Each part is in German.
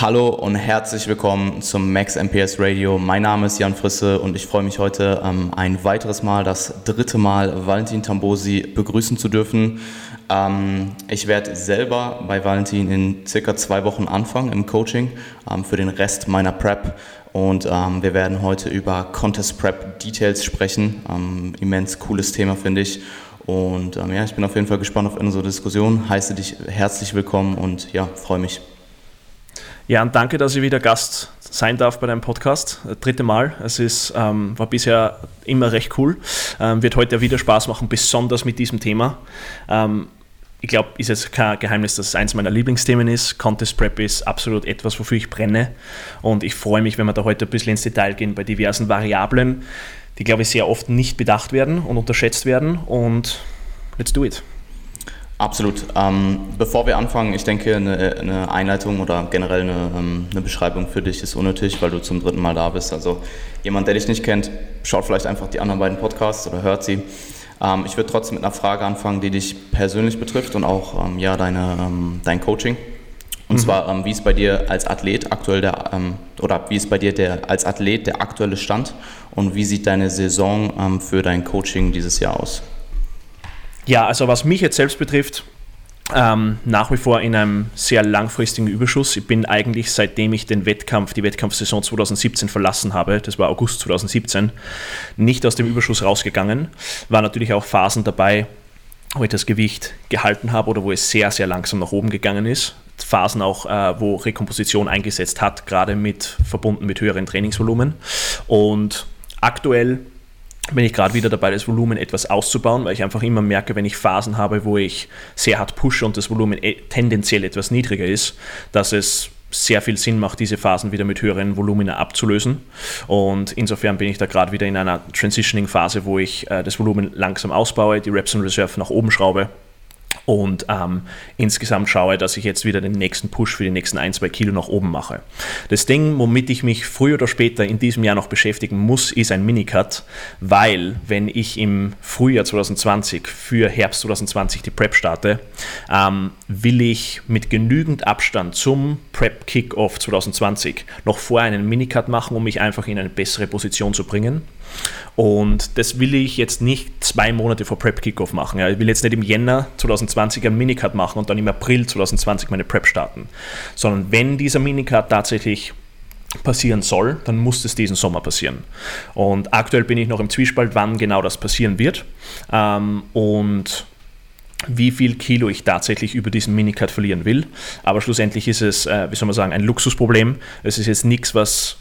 Hallo und herzlich willkommen zum Max MPS Radio. Mein Name ist Jan Frisse und ich freue mich heute ähm, ein weiteres Mal, das dritte Mal Valentin Tambosi begrüßen zu dürfen. Ähm, ich werde selber bei Valentin in circa zwei Wochen anfangen im Coaching ähm, für den Rest meiner Prep. Und ähm, wir werden heute über Contest Prep Details sprechen. Ähm, immens cooles Thema, finde ich. Und ähm, ja, ich bin auf jeden Fall gespannt auf unsere Diskussion. Heiße dich herzlich willkommen und ja, freue mich. Ja, und danke, dass ich wieder Gast sein darf bei deinem Podcast. Das dritte Mal. Es ist, ähm, war bisher immer recht cool. Ähm, wird heute wieder Spaß machen, besonders mit diesem Thema. Ähm, ich glaube, ist jetzt kein Geheimnis, dass es eins meiner Lieblingsthemen ist. Contest Prep ist absolut etwas, wofür ich brenne. Und ich freue mich, wenn wir da heute ein bisschen ins Detail gehen bei diversen Variablen, die, glaube ich, sehr oft nicht bedacht werden und unterschätzt werden. Und let's do it. Absolut. Ähm, bevor wir anfangen, ich denke, eine, eine Einleitung oder generell eine, ähm, eine, Beschreibung für dich ist unnötig, weil du zum dritten Mal da bist. Also jemand, der dich nicht kennt, schaut vielleicht einfach die anderen beiden Podcasts oder hört sie. Ähm, ich würde trotzdem mit einer Frage anfangen, die dich persönlich betrifft und auch ähm, ja, deine, ähm, dein Coaching. Und mhm. zwar, ähm, wie ist bei dir als Athlet aktuell der, oder wie ist bei dir der, als Athlet der aktuelle Stand und wie sieht deine Saison für dein Coaching dieses Jahr aus? Ja, also was mich jetzt selbst betrifft, ähm, nach wie vor in einem sehr langfristigen Überschuss. Ich bin eigentlich, seitdem ich den Wettkampf, die Wettkampfsaison 2017 verlassen habe, das war August 2017, nicht aus dem Überschuss rausgegangen. War natürlich auch Phasen dabei, wo ich das Gewicht gehalten habe oder wo es sehr, sehr langsam nach oben gegangen ist. Phasen auch, äh, wo Rekomposition eingesetzt hat, gerade mit verbunden mit höheren Trainingsvolumen. Und aktuell bin ich gerade wieder dabei, das Volumen etwas auszubauen, weil ich einfach immer merke, wenn ich Phasen habe, wo ich sehr hart pushe und das Volumen eh tendenziell etwas niedriger ist, dass es sehr viel Sinn macht, diese Phasen wieder mit höheren Volumina abzulösen. Und insofern bin ich da gerade wieder in einer Transitioning-Phase, wo ich äh, das Volumen langsam ausbaue, die Reps in Reserve nach oben schraube und ähm, insgesamt schaue, dass ich jetzt wieder den nächsten Push für die nächsten ein, zwei Kilo nach oben mache. Das Ding, womit ich mich früher oder später in diesem Jahr noch beschäftigen muss, ist ein Minicut, weil wenn ich im Frühjahr 2020 für Herbst 2020 die Prep starte, ähm, will ich mit genügend Abstand zum Prep Kickoff 2020 noch vorher einen Minicut machen, um mich einfach in eine bessere Position zu bringen. Und das will ich jetzt nicht zwei Monate vor Prep Kickoff machen. Ich will jetzt nicht im Jänner 2020 einen Minicut machen und dann im April 2020 meine Prep starten. Sondern wenn dieser Minicut tatsächlich passieren soll, dann muss es diesen Sommer passieren. Und aktuell bin ich noch im Zwiespalt, wann genau das passieren wird. Ähm, und wie viel Kilo ich tatsächlich über diesen Minicut verlieren will. Aber schlussendlich ist es, äh, wie soll man sagen, ein Luxusproblem. Es ist jetzt nichts, was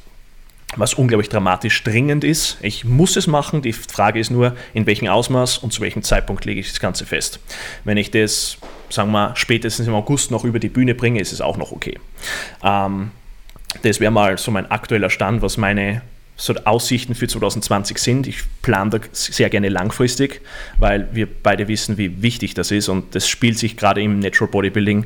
was unglaublich dramatisch dringend ist. Ich muss es machen. Die Frage ist nur, in welchem Ausmaß und zu welchem Zeitpunkt lege ich das Ganze fest. Wenn ich das, sagen wir, spätestens im August noch über die Bühne bringe, ist es auch noch okay. Ähm, das wäre mal so mein aktueller Stand, was meine so Aussichten für 2020 sind. Ich plane da sehr gerne langfristig, weil wir beide wissen, wie wichtig das ist und das spielt sich gerade im Natural Bodybuilding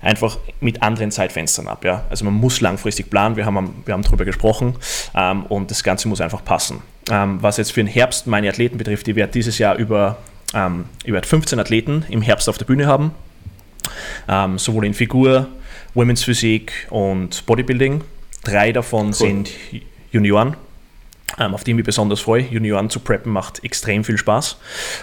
einfach mit anderen Zeitfenstern ab. Ja? Also man muss langfristig planen, wir haben, wir haben darüber gesprochen ähm, und das Ganze muss einfach passen. Ähm, was jetzt für den Herbst meine Athleten betrifft, ich werde dieses Jahr über, ähm, ich werde 15 Athleten im Herbst auf der Bühne haben, ähm, sowohl in Figur, Women's Physik und Bodybuilding. Drei davon cool. sind Junioren, ähm, auf die ich mich besonders freue. Junioren zu preppen macht extrem viel Spaß.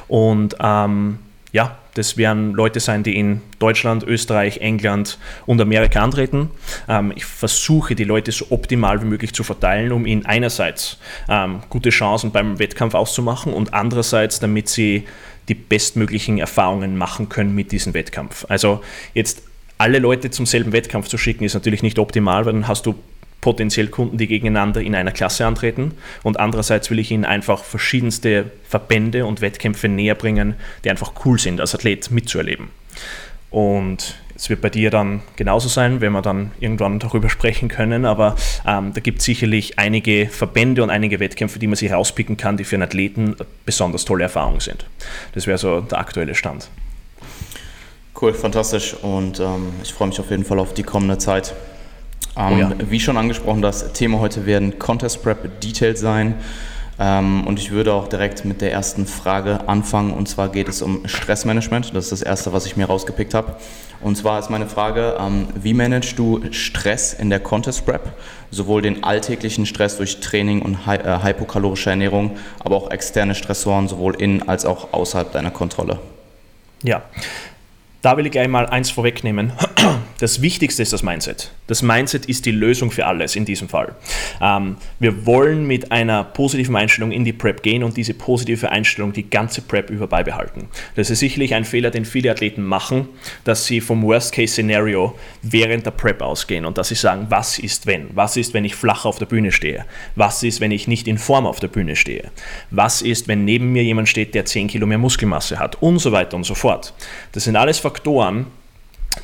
Und ähm, ja, das werden Leute sein, die in Deutschland, Österreich, England und Amerika antreten. Ähm, ich versuche, die Leute so optimal wie möglich zu verteilen, um ihnen einerseits ähm, gute Chancen beim Wettkampf auszumachen und andererseits, damit sie die bestmöglichen Erfahrungen machen können mit diesem Wettkampf. Also jetzt alle Leute zum selben Wettkampf zu schicken, ist natürlich nicht optimal, weil dann hast du potenziell Kunden, die gegeneinander in einer Klasse antreten. Und andererseits will ich ihnen einfach verschiedenste Verbände und Wettkämpfe näher bringen, die einfach cool sind, als Athlet mitzuerleben. Und es wird bei dir dann genauso sein, wenn wir dann irgendwann darüber sprechen können. Aber ähm, da gibt es sicherlich einige Verbände und einige Wettkämpfe, die man sich rauspicken kann, die für einen Athleten besonders tolle Erfahrungen sind. Das wäre so der aktuelle Stand. Cool, fantastisch. Und ähm, ich freue mich auf jeden Fall auf die kommende Zeit. Ähm, oh ja. Wie schon angesprochen, das Thema heute werden Contest Prep Details sein. Ähm, und ich würde auch direkt mit der ersten Frage anfangen. Und zwar geht es um Stressmanagement. Das ist das Erste, was ich mir rausgepickt habe. Und zwar ist meine Frage, ähm, wie managst du Stress in der Contest Prep? Sowohl den alltäglichen Stress durch Training und äh, hypokalorische Ernährung, aber auch externe Stressoren, sowohl in als auch außerhalb deiner Kontrolle. Ja, da will ich gleich mal eins vorwegnehmen. Das Wichtigste ist das Mindset. Das Mindset ist die Lösung für alles in diesem Fall. Ähm, wir wollen mit einer positiven Einstellung in die Prep gehen und diese positive Einstellung die ganze Prep über beibehalten. Das ist sicherlich ein Fehler, den viele Athleten machen, dass sie vom Worst-Case-Szenario während der Prep ausgehen und dass sie sagen, was ist wenn? Was ist, wenn ich flach auf der Bühne stehe? Was ist, wenn ich nicht in Form auf der Bühne stehe? Was ist, wenn neben mir jemand steht, der 10 Kilo mehr Muskelmasse hat? Und so weiter und so fort. Das sind alles Faktoren,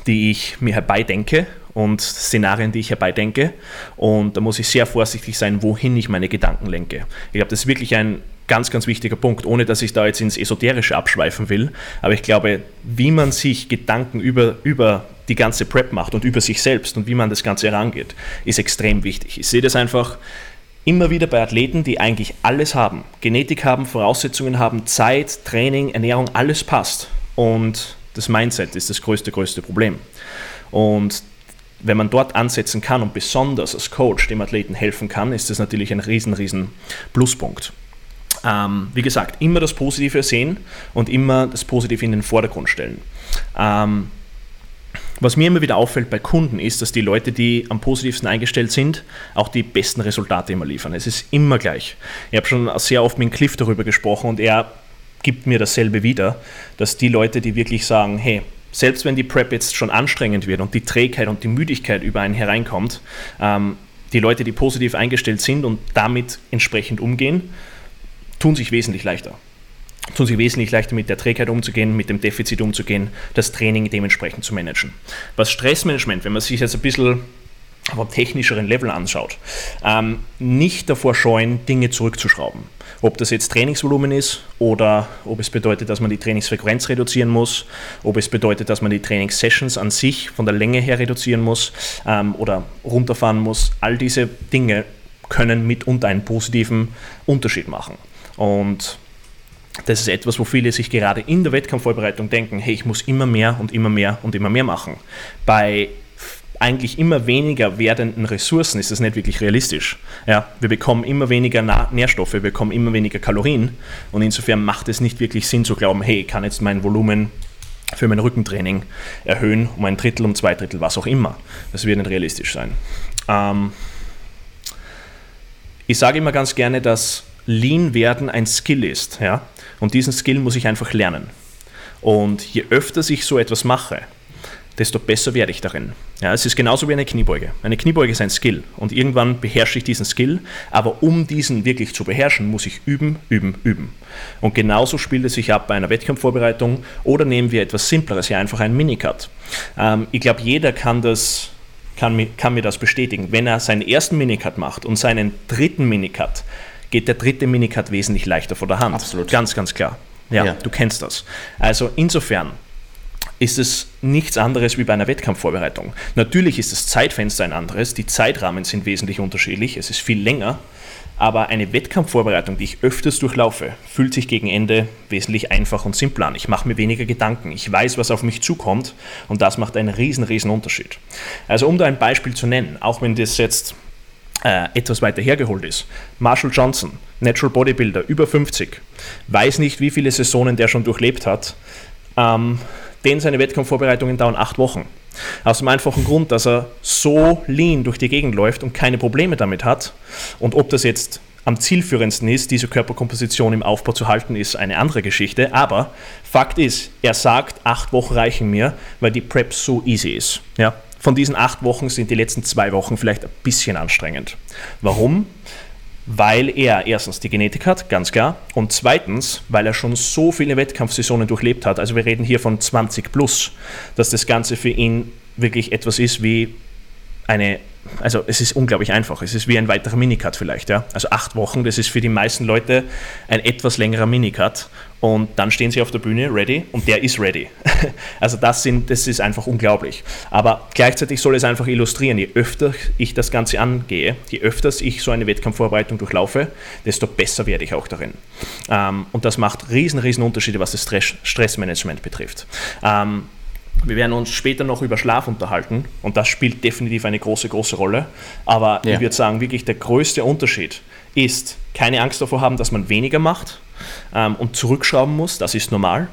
die ich mir herbeidenke und Szenarien, die ich herbeidenke. Und da muss ich sehr vorsichtig sein, wohin ich meine Gedanken lenke. Ich glaube, das ist wirklich ein ganz, ganz wichtiger Punkt, ohne dass ich da jetzt ins Esoterische abschweifen will. Aber ich glaube, wie man sich Gedanken über, über die ganze Prep macht und über sich selbst und wie man das Ganze herangeht, ist extrem wichtig. Ich sehe das einfach immer wieder bei Athleten, die eigentlich alles haben. Genetik haben, Voraussetzungen haben, Zeit, Training, Ernährung, alles passt. Und das Mindset ist das größte, größte Problem. Und wenn man dort ansetzen kann und besonders als Coach dem Athleten helfen kann, ist das natürlich ein riesen, riesen Pluspunkt. Ähm, wie gesagt, immer das Positive sehen und immer das Positive in den Vordergrund stellen. Ähm, was mir immer wieder auffällt bei Kunden ist, dass die Leute, die am positivsten eingestellt sind, auch die besten Resultate immer liefern. Es ist immer gleich. Ich habe schon sehr oft mit Cliff darüber gesprochen und er gibt mir dasselbe wieder, dass die Leute, die wirklich sagen, hey, selbst wenn die Prep jetzt schon anstrengend wird und die Trägheit und die Müdigkeit über einen hereinkommt, ähm, die Leute, die positiv eingestellt sind und damit entsprechend umgehen, tun sich wesentlich leichter. Tun sich wesentlich leichter mit der Trägheit umzugehen, mit dem Defizit umzugehen, das Training dementsprechend zu managen. Was Stressmanagement, wenn man sich jetzt ein bisschen auf technischeren Level anschaut, ähm, nicht davor scheuen, Dinge zurückzuschrauben. Ob das jetzt Trainingsvolumen ist oder ob es bedeutet, dass man die Trainingsfrequenz reduzieren muss, ob es bedeutet, dass man die Trainingssessions an sich von der Länge her reduzieren muss ähm, oder runterfahren muss. All diese Dinge können mitunter einen positiven Unterschied machen. Und das ist etwas, wo viele sich gerade in der Wettkampfvorbereitung denken, hey, ich muss immer mehr und immer mehr und immer mehr machen. Bei eigentlich immer weniger werdenden Ressourcen ist das nicht wirklich realistisch. Ja, wir bekommen immer weniger Nährstoffe, wir bekommen immer weniger Kalorien und insofern macht es nicht wirklich Sinn zu glauben, hey, ich kann jetzt mein Volumen für mein Rückentraining erhöhen um ein Drittel, um zwei Drittel, was auch immer. Das wird nicht realistisch sein. Ähm ich sage immer ganz gerne, dass Lean werden ein Skill ist. Ja? Und diesen Skill muss ich einfach lernen. Und je öfter ich so etwas mache, desto besser werde ich darin. Ja, es ist genauso wie eine Kniebeuge. Eine Kniebeuge ist ein Skill und irgendwann beherrsche ich diesen Skill, aber um diesen wirklich zu beherrschen, muss ich üben, üben, üben. Und genauso spielt es sich ab bei einer Wettkampfvorbereitung oder nehmen wir etwas Simpleres, ja einfach einen Minicut. Ähm, ich glaube, jeder kann das kann, kann mir das bestätigen. Wenn er seinen ersten Minicut macht und seinen dritten Minicut, geht der dritte Minicut wesentlich leichter vor der Hand. Absolut. Ganz, ganz klar. Ja, ja, du kennst das. Also insofern, ist es nichts anderes wie bei einer Wettkampfvorbereitung. Natürlich ist das Zeitfenster ein anderes, die Zeitrahmen sind wesentlich unterschiedlich, es ist viel länger, aber eine Wettkampfvorbereitung, die ich öfters durchlaufe, fühlt sich gegen Ende wesentlich einfacher und simpler an. Ich mache mir weniger Gedanken, ich weiß, was auf mich zukommt und das macht einen riesen, riesen Unterschied. Also um da ein Beispiel zu nennen, auch wenn das jetzt äh, etwas weiter hergeholt ist. Marshall Johnson, Natural Bodybuilder, über 50, weiß nicht, wie viele Saisonen der schon durchlebt hat. Ähm, denn seine Wettkampfvorbereitungen dauern acht Wochen. Aus dem einfachen Grund, dass er so lean durch die Gegend läuft und keine Probleme damit hat. Und ob das jetzt am zielführendsten ist, diese Körperkomposition im Aufbau zu halten, ist eine andere Geschichte. Aber Fakt ist, er sagt, acht Wochen reichen mir, weil die Prep so easy ist. Ja? Von diesen acht Wochen sind die letzten zwei Wochen vielleicht ein bisschen anstrengend. Warum? Weil er erstens die Genetik hat, ganz klar, und zweitens, weil er schon so viele Wettkampfsaisonen durchlebt hat, also wir reden hier von 20 plus, dass das Ganze für ihn wirklich etwas ist wie eine also es ist unglaublich einfach. Es ist wie ein weiterer Minicut vielleicht. Ja? Also acht Wochen, das ist für die meisten Leute ein etwas längerer Minicut. Und dann stehen sie auf der Bühne ready und der ist ready. Also das, sind, das ist einfach unglaublich. Aber gleichzeitig soll es einfach illustrieren, je öfter ich das Ganze angehe, je öfter ich so eine Wettkampfvorbereitung durchlaufe, desto besser werde ich auch darin. Ähm, und das macht riesen, riesen Unterschiede, was das Stressmanagement betrifft. Wir werden uns später noch über Schlaf unterhalten und das spielt definitiv eine große, große Rolle. Aber ja. ich würde sagen, wirklich der größte Unterschied ist, keine Angst davor haben, dass man weniger macht ähm, und zurückschrauben muss, das ist normal.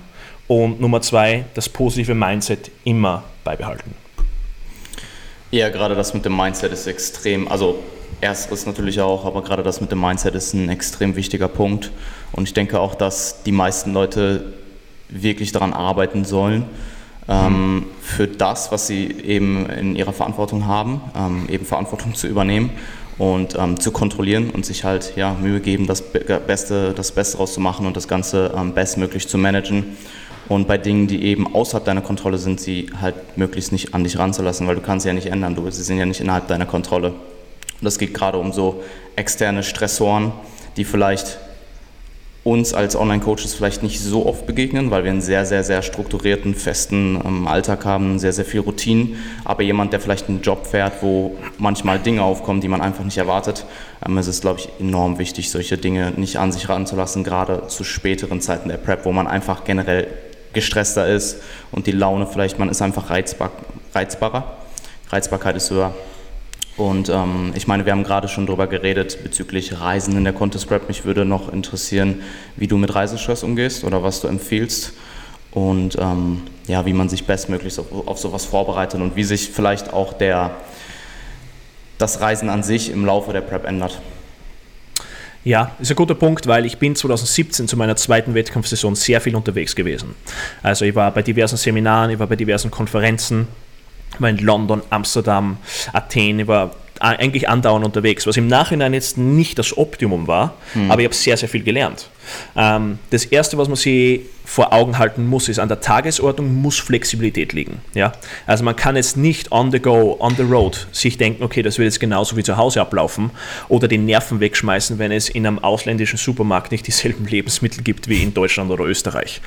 Und Nummer zwei, das positive Mindset immer beibehalten. Ja, gerade das mit dem Mindset ist extrem, also ersteres natürlich auch, aber gerade das mit dem Mindset ist ein extrem wichtiger Punkt. Und ich denke auch, dass die meisten Leute wirklich daran arbeiten sollen ähm, für das, was sie eben in ihrer Verantwortung haben, ähm, eben Verantwortung zu übernehmen und ähm, zu kontrollieren und sich halt ja, Mühe geben, das Beste, das Beste rauszumachen und das Ganze ähm, bestmöglich zu managen. Und bei Dingen, die eben außerhalb deiner Kontrolle sind, sie halt möglichst nicht an dich ranzulassen, weil du kannst sie ja nicht ändern, du, sie sind ja nicht innerhalb deiner Kontrolle. Und das geht gerade um so externe Stressoren, die vielleicht uns als Online-Coaches vielleicht nicht so oft begegnen, weil wir einen sehr, sehr, sehr strukturierten, festen ähm, Alltag haben, sehr, sehr viel Routinen. Aber jemand, der vielleicht einen Job fährt, wo manchmal Dinge aufkommen, die man einfach nicht erwartet, ähm, es ist, glaube ich, enorm wichtig, solche Dinge nicht an sich ranzulassen, gerade zu späteren Zeiten der Prep, wo man einfach generell gestresster ist und die Laune vielleicht, man ist einfach reizbar, reizbarer. Reizbarkeit ist höher. Und ähm, ich meine, wir haben gerade schon darüber geredet bezüglich Reisen in der Contest Prep. Mich würde noch interessieren, wie du mit Reisestress umgehst oder was du empfiehlst und ähm, ja, wie man sich bestmöglichst auf, auf sowas vorbereitet und wie sich vielleicht auch der, das Reisen an sich im Laufe der Prep ändert. Ja, ist ein guter Punkt, weil ich bin 2017 zu meiner zweiten Wettkampfsaison sehr viel unterwegs gewesen. Also ich war bei diversen Seminaren, ich war bei diversen Konferenzen, war in London, Amsterdam, Athen, ich war eigentlich andauernd unterwegs, was im Nachhinein jetzt nicht das Optimum war, mhm. aber ich habe sehr, sehr viel gelernt. Ähm, das Erste, was man sich vor Augen halten muss, ist, an der Tagesordnung muss Flexibilität liegen. Ja? Also man kann jetzt nicht on the go, on the road sich denken, okay, das wird jetzt genauso wie zu Hause ablaufen oder die Nerven wegschmeißen, wenn es in einem ausländischen Supermarkt nicht dieselben Lebensmittel gibt wie in Deutschland oder Österreich.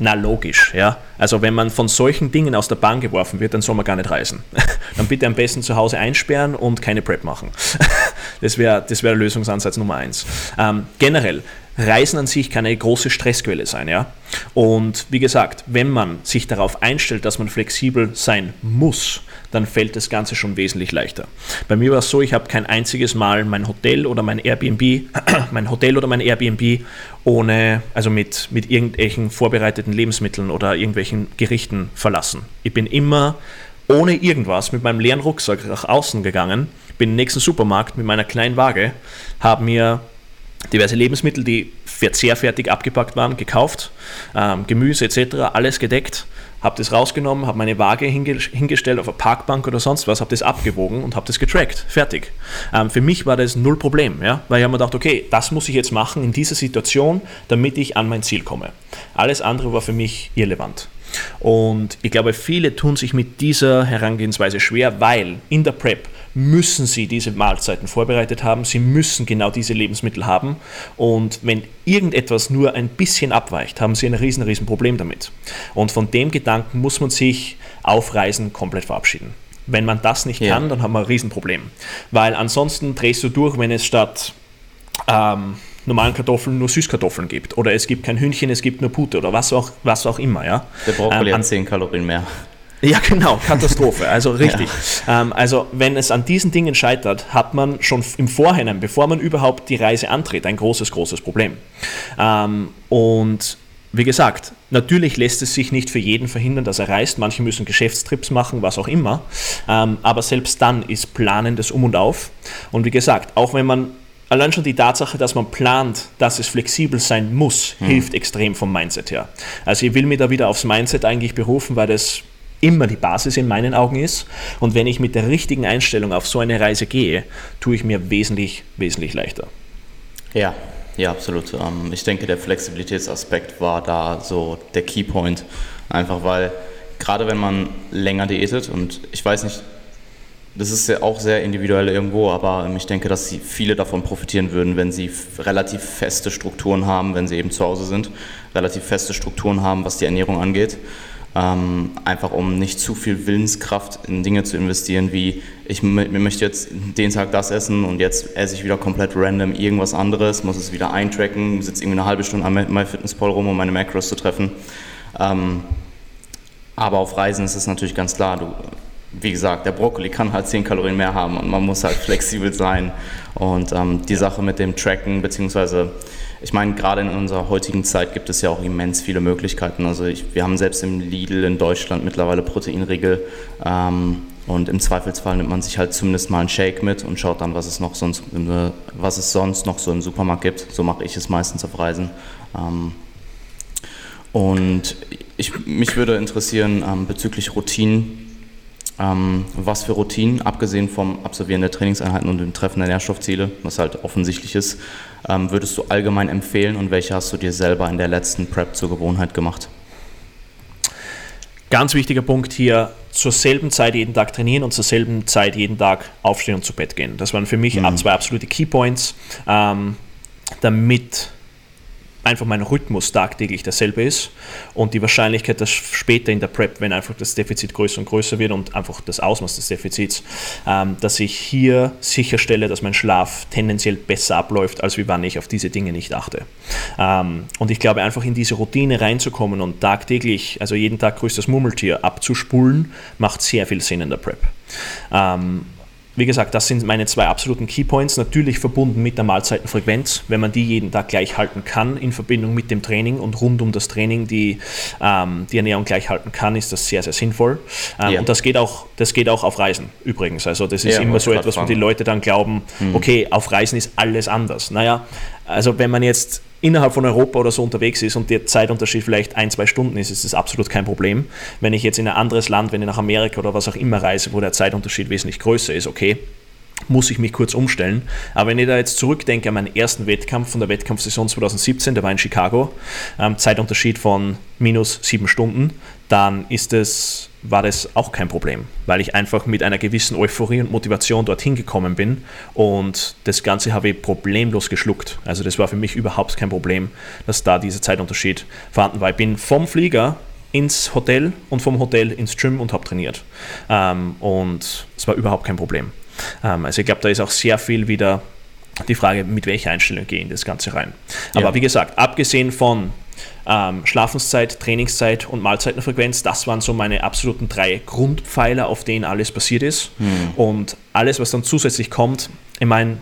Na logisch, ja. Also wenn man von solchen Dingen aus der Bahn geworfen wird, dann soll man gar nicht reisen. dann bitte am besten zu Hause einsperren und keine Prep machen. das wäre das wär Lösungsansatz Nummer eins. Ähm, generell, Reisen an sich kann eine große Stressquelle sein, ja. Und wie gesagt, wenn man sich darauf einstellt, dass man flexibel sein muss, dann fällt das Ganze schon wesentlich leichter. Bei mir war es so, ich habe kein einziges Mal mein Hotel oder mein Airbnb, mein Hotel oder mein Airbnb ohne, also mit, mit irgendwelchen vorbereiteten Lebensmitteln oder irgendwelchen Gerichten verlassen. Ich bin immer ohne irgendwas mit meinem leeren Rucksack nach außen gegangen, bin in den nächsten Supermarkt mit meiner kleinen Waage, habe mir diverse Lebensmittel, die verzehrfertig abgepackt waren, gekauft, ähm, Gemüse etc., alles gedeckt, habe das rausgenommen, habe meine Waage hinge hingestellt auf eine Parkbank oder sonst was, habe das abgewogen und habe das getrackt, fertig. Ähm, für mich war das null Problem, ja? weil ich habe mir gedacht, okay, das muss ich jetzt machen in dieser Situation, damit ich an mein Ziel komme. Alles andere war für mich irrelevant. Und ich glaube, viele tun sich mit dieser Herangehensweise schwer, weil in der Prep müssen sie diese Mahlzeiten vorbereitet haben, sie müssen genau diese Lebensmittel haben und wenn irgendetwas nur ein bisschen abweicht, haben sie ein riesen, riesen Problem damit. Und von dem Gedanken muss man sich auf Reisen komplett verabschieden. Wenn man das nicht ja. kann, dann haben wir ein Riesenproblem. Weil ansonsten drehst du durch, wenn es statt ähm, normalen Kartoffeln nur Süßkartoffeln gibt. Oder es gibt kein Hühnchen, es gibt nur Pute oder was auch, was auch immer. Ja? Der Brokkoli ähm, hat 10 Kalorien mehr. Ja, genau, Katastrophe. Also richtig. Ja. Ähm, also wenn es an diesen Dingen scheitert, hat man schon im Vorhinein, bevor man überhaupt die Reise antritt, ein großes, großes Problem. Ähm, und wie gesagt, natürlich lässt es sich nicht für jeden verhindern, dass er reist. Manche müssen Geschäftstrips machen, was auch immer. Ähm, aber selbst dann ist Planen das Um und Auf. Und wie gesagt, auch wenn man allein schon die Tatsache, dass man plant, dass es flexibel sein muss, hm. hilft extrem vom Mindset her. Also ich will mir da wieder aufs Mindset eigentlich berufen, weil das immer die Basis in meinen Augen ist. Und wenn ich mit der richtigen Einstellung auf so eine Reise gehe, tue ich mir wesentlich, wesentlich leichter. Ja, ja, absolut. Ähm, ich denke, der Flexibilitätsaspekt war da so der Keypoint. Einfach weil, gerade wenn man länger diätet, und ich weiß nicht, das ist ja auch sehr individuell irgendwo, aber ich denke, dass sie viele davon profitieren würden, wenn sie relativ feste Strukturen haben, wenn sie eben zu Hause sind, relativ feste Strukturen haben, was die Ernährung angeht. Ähm, einfach um nicht zu viel Willenskraft in Dinge zu investieren, wie ich möchte jetzt den Tag das essen und jetzt esse ich wieder komplett random irgendwas anderes, muss es wieder eintracken, sitze irgendwie eine halbe Stunde an MyFitnessPal rum, um meine Macros zu treffen. Ähm, aber auf Reisen ist es natürlich ganz klar, du, wie gesagt, der Brokkoli kann halt 10 Kalorien mehr haben und man muss halt flexibel sein. Und ähm, die Sache mit dem Tracken, beziehungsweise ich meine, gerade in unserer heutigen Zeit gibt es ja auch immens viele Möglichkeiten. Also ich, wir haben selbst im Lidl in Deutschland mittlerweile Proteinriegel ähm, und im Zweifelsfall nimmt man sich halt zumindest mal einen Shake mit und schaut dann, was es noch sonst, was es sonst noch so im Supermarkt gibt. So mache ich es meistens auf Reisen. Ähm, und ich, mich würde interessieren ähm, bezüglich Routinen, ähm, was für Routinen, abgesehen vom Absolvieren der Trainingseinheiten und dem Treffen der Nährstoffziele, was halt offensichtlich ist, ähm, würdest du allgemein empfehlen und welche hast du dir selber in der letzten Prep zur Gewohnheit gemacht? Ganz wichtiger Punkt hier, zur selben Zeit jeden Tag trainieren und zur selben Zeit jeden Tag aufstehen und zu Bett gehen. Das waren für mich mhm. zwei absolute Keypoints, ähm, damit einfach mein Rhythmus tagtäglich derselbe ist und die Wahrscheinlichkeit, dass später in der Prep, wenn einfach das Defizit größer und größer wird und einfach das Ausmaß des Defizits, ähm, dass ich hier sicherstelle, dass mein Schlaf tendenziell besser abläuft, als wie wann ich auf diese Dinge nicht achte. Ähm, und ich glaube, einfach in diese Routine reinzukommen und tagtäglich, also jeden Tag größtes Murmeltier abzuspulen, macht sehr viel Sinn in der Prep. Ähm, wie gesagt, das sind meine zwei absoluten Keypoints, natürlich verbunden mit der Mahlzeitenfrequenz. Wenn man die jeden Tag gleich halten kann, in Verbindung mit dem Training und rund um das Training die, ähm, die Ernährung gleich halten kann, ist das sehr, sehr sinnvoll. Ähm, ja. Und das geht, auch, das geht auch auf Reisen übrigens. Also das ist ja, immer so etwas, wo die Leute dann glauben, hm. okay, auf Reisen ist alles anders. Naja, also wenn man jetzt innerhalb von Europa oder so unterwegs ist und der Zeitunterschied vielleicht ein, zwei Stunden ist, ist das absolut kein Problem. Wenn ich jetzt in ein anderes Land, wenn ich nach Amerika oder was auch immer reise, wo der Zeitunterschied wesentlich größer ist, okay, muss ich mich kurz umstellen. Aber wenn ich da jetzt zurückdenke an meinen ersten Wettkampf von der Wettkampfsaison 2017, der war in Chicago, ähm, Zeitunterschied von minus sieben Stunden, dann ist es, war das auch kein Problem, weil ich einfach mit einer gewissen Euphorie und Motivation dorthin gekommen bin und das Ganze habe ich problemlos geschluckt. Also das war für mich überhaupt kein Problem, dass da dieser Zeitunterschied vorhanden war. Ich bin vom Flieger ins Hotel und vom Hotel ins Gym und habe trainiert. Ähm, und es war überhaupt kein Problem. Ähm, also ich glaube, da ist auch sehr viel wieder die Frage, mit welcher Einstellung gehe ich in das Ganze rein. Aber ja. wie gesagt, abgesehen von ähm, Schlafenszeit, Trainingszeit und Mahlzeitenfrequenz, das waren so meine absoluten drei Grundpfeiler, auf denen alles passiert ist. Mhm. Und alles, was dann zusätzlich kommt, ich meine,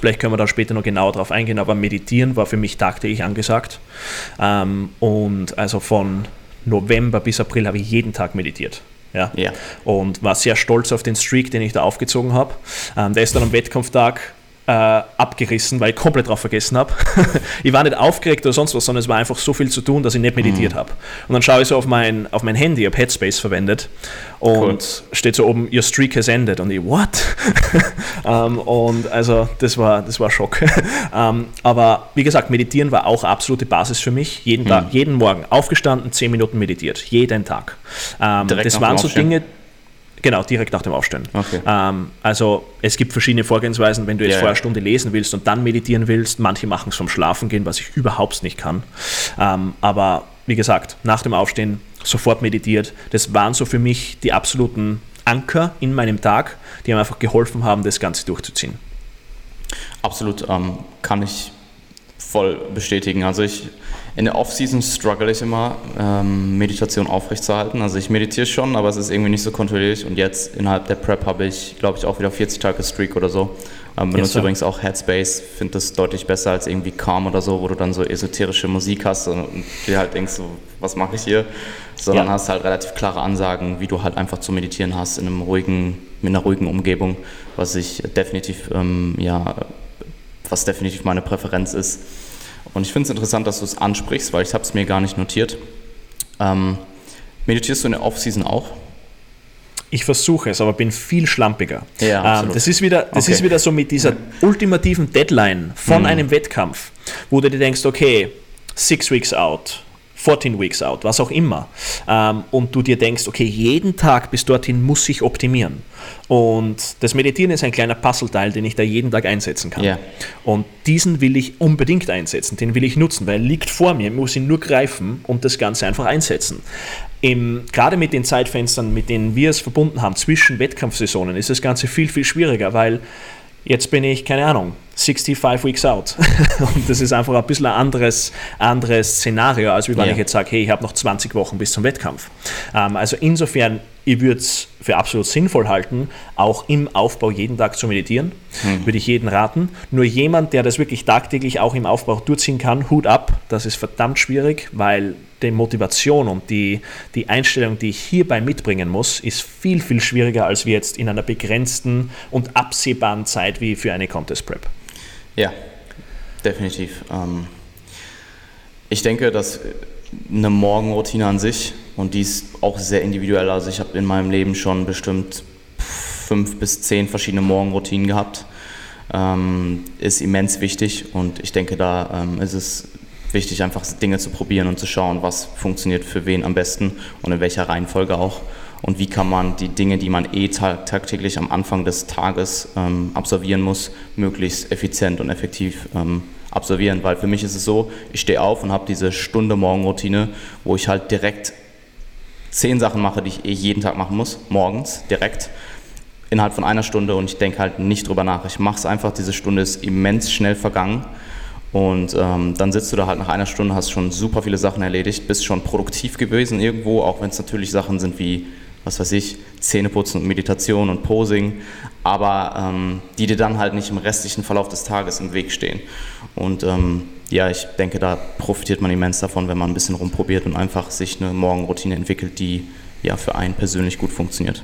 Vielleicht können wir da später noch genauer drauf eingehen, aber Meditieren war für mich tagtäglich angesagt. Ähm, und also von November bis April habe ich jeden Tag meditiert. Ja? ja. Und war sehr stolz auf den Streak, den ich da aufgezogen habe. Ähm, der ist dann am Wettkampftag äh, abgerissen, weil ich komplett drauf vergessen habe. ich war nicht aufgeregt oder sonst was, sondern es war einfach so viel zu tun, dass ich nicht meditiert mhm. habe. Und dann schaue ich so auf mein, auf mein Handy, ich habe Headspace verwendet und cool. steht so oben, your streak has ended. Und ich, what? um, ähm, und also das war, das war Schock. um, ähm, aber wie gesagt, meditieren war auch absolute Basis für mich. Jeden, mhm. Tag, jeden Morgen aufgestanden, 10 Minuten meditiert. Jeden Tag. Um, ähm, das waren so Dinge, Genau, direkt nach dem Aufstehen. Okay. Ähm, also es gibt verschiedene Vorgehensweisen, wenn du jetzt ja, vorher eine Stunde lesen willst und dann meditieren willst. Manche machen es vom Schlafen gehen, was ich überhaupt nicht kann. Ähm, aber wie gesagt, nach dem Aufstehen sofort meditiert. Das waren so für mich die absoluten Anker in meinem Tag, die mir einfach geholfen haben, das Ganze durchzuziehen. Absolut, ähm, kann ich voll bestätigen. Also ich in der Off-Season struggle ich immer, ähm, Meditation aufrechtzuerhalten. Also ich meditiere schon, aber es ist irgendwie nicht so kontrolliert. Und jetzt innerhalb der Prep habe ich, glaube ich, auch wieder 40 Tage Streak oder so. Ähm, benutze yes, übrigens auch Headspace, finde das deutlich besser als irgendwie Calm oder so, wo du dann so esoterische Musik hast und, und dir halt denkst, so, was mache ich hier? Sondern ja. hast halt relativ klare Ansagen, wie du halt einfach zu meditieren hast in einem ruhigen, mit einer ruhigen Umgebung, was ich definitiv, ähm, ja, was definitiv meine Präferenz ist. Und ich finde es interessant, dass du es ansprichst, weil ich habe es mir gar nicht notiert. Ähm, meditierst du in der Off-Season auch? Ich versuche es, aber bin viel schlampiger. Ja, ähm, das ist, wieder, das okay. ist wieder so mit dieser ultimativen Deadline von mhm. einem Wettkampf, wo du dir denkst, okay, six weeks out, 14 Weeks out, was auch immer, ähm, und du dir denkst, okay, jeden Tag bis dorthin muss ich optimieren. Und das Meditieren ist ein kleiner Puzzleteil, den ich da jeden Tag einsetzen kann. Ja. Und diesen will ich unbedingt einsetzen, den will ich nutzen, weil er liegt vor mir, ich muss ihn nur greifen und das Ganze einfach einsetzen. Im, gerade mit den Zeitfenstern, mit denen wir es verbunden haben, zwischen Wettkampfsaisonen, ist das Ganze viel, viel schwieriger, weil jetzt bin ich, keine Ahnung, 65 Weeks out. und das ist einfach ein bisschen ein anderes, anderes Szenario, als wenn yeah. ich jetzt sage, hey, ich habe noch 20 Wochen bis zum Wettkampf. Ähm, also insofern, ich würde es für absolut sinnvoll halten, auch im Aufbau jeden Tag zu meditieren. Mhm. Würde ich jeden raten. Nur jemand, der das wirklich tagtäglich auch im Aufbau durchziehen kann, Hut ab, das ist verdammt schwierig, weil die Motivation und die, die Einstellung, die ich hierbei mitbringen muss, ist viel, viel schwieriger als wir jetzt in einer begrenzten und absehbaren Zeit wie für eine Contest Prep. Ja, definitiv. Ähm, ich denke, dass eine Morgenroutine an sich, und die ist auch sehr individuell, also ich habe in meinem Leben schon bestimmt fünf bis zehn verschiedene Morgenroutinen gehabt, ähm, ist immens wichtig und ich denke, da ähm, ist es wichtig, einfach Dinge zu probieren und zu schauen, was funktioniert für wen am besten und in welcher Reihenfolge auch und wie kann man die Dinge, die man eh tagtäglich am Anfang des Tages ähm, absolvieren muss, möglichst effizient und effektiv ähm, absolvieren. Weil für mich ist es so, ich stehe auf und habe diese Stunde Morgenroutine, wo ich halt direkt zehn Sachen mache, die ich eh jeden Tag machen muss, morgens direkt innerhalb von einer Stunde und ich denke halt nicht drüber nach. Ich mache es einfach, diese Stunde ist immens schnell vergangen und ähm, dann sitzt du da halt nach einer Stunde, hast schon super viele Sachen erledigt, bist schon produktiv gewesen irgendwo, auch wenn es natürlich Sachen sind wie was weiß ich, Zähneputzen und Meditation und Posing, aber ähm, die dir dann halt nicht im restlichen Verlauf des Tages im Weg stehen. Und ähm, ja, ich denke, da profitiert man immens davon, wenn man ein bisschen rumprobiert und einfach sich eine Morgenroutine entwickelt, die ja für einen persönlich gut funktioniert.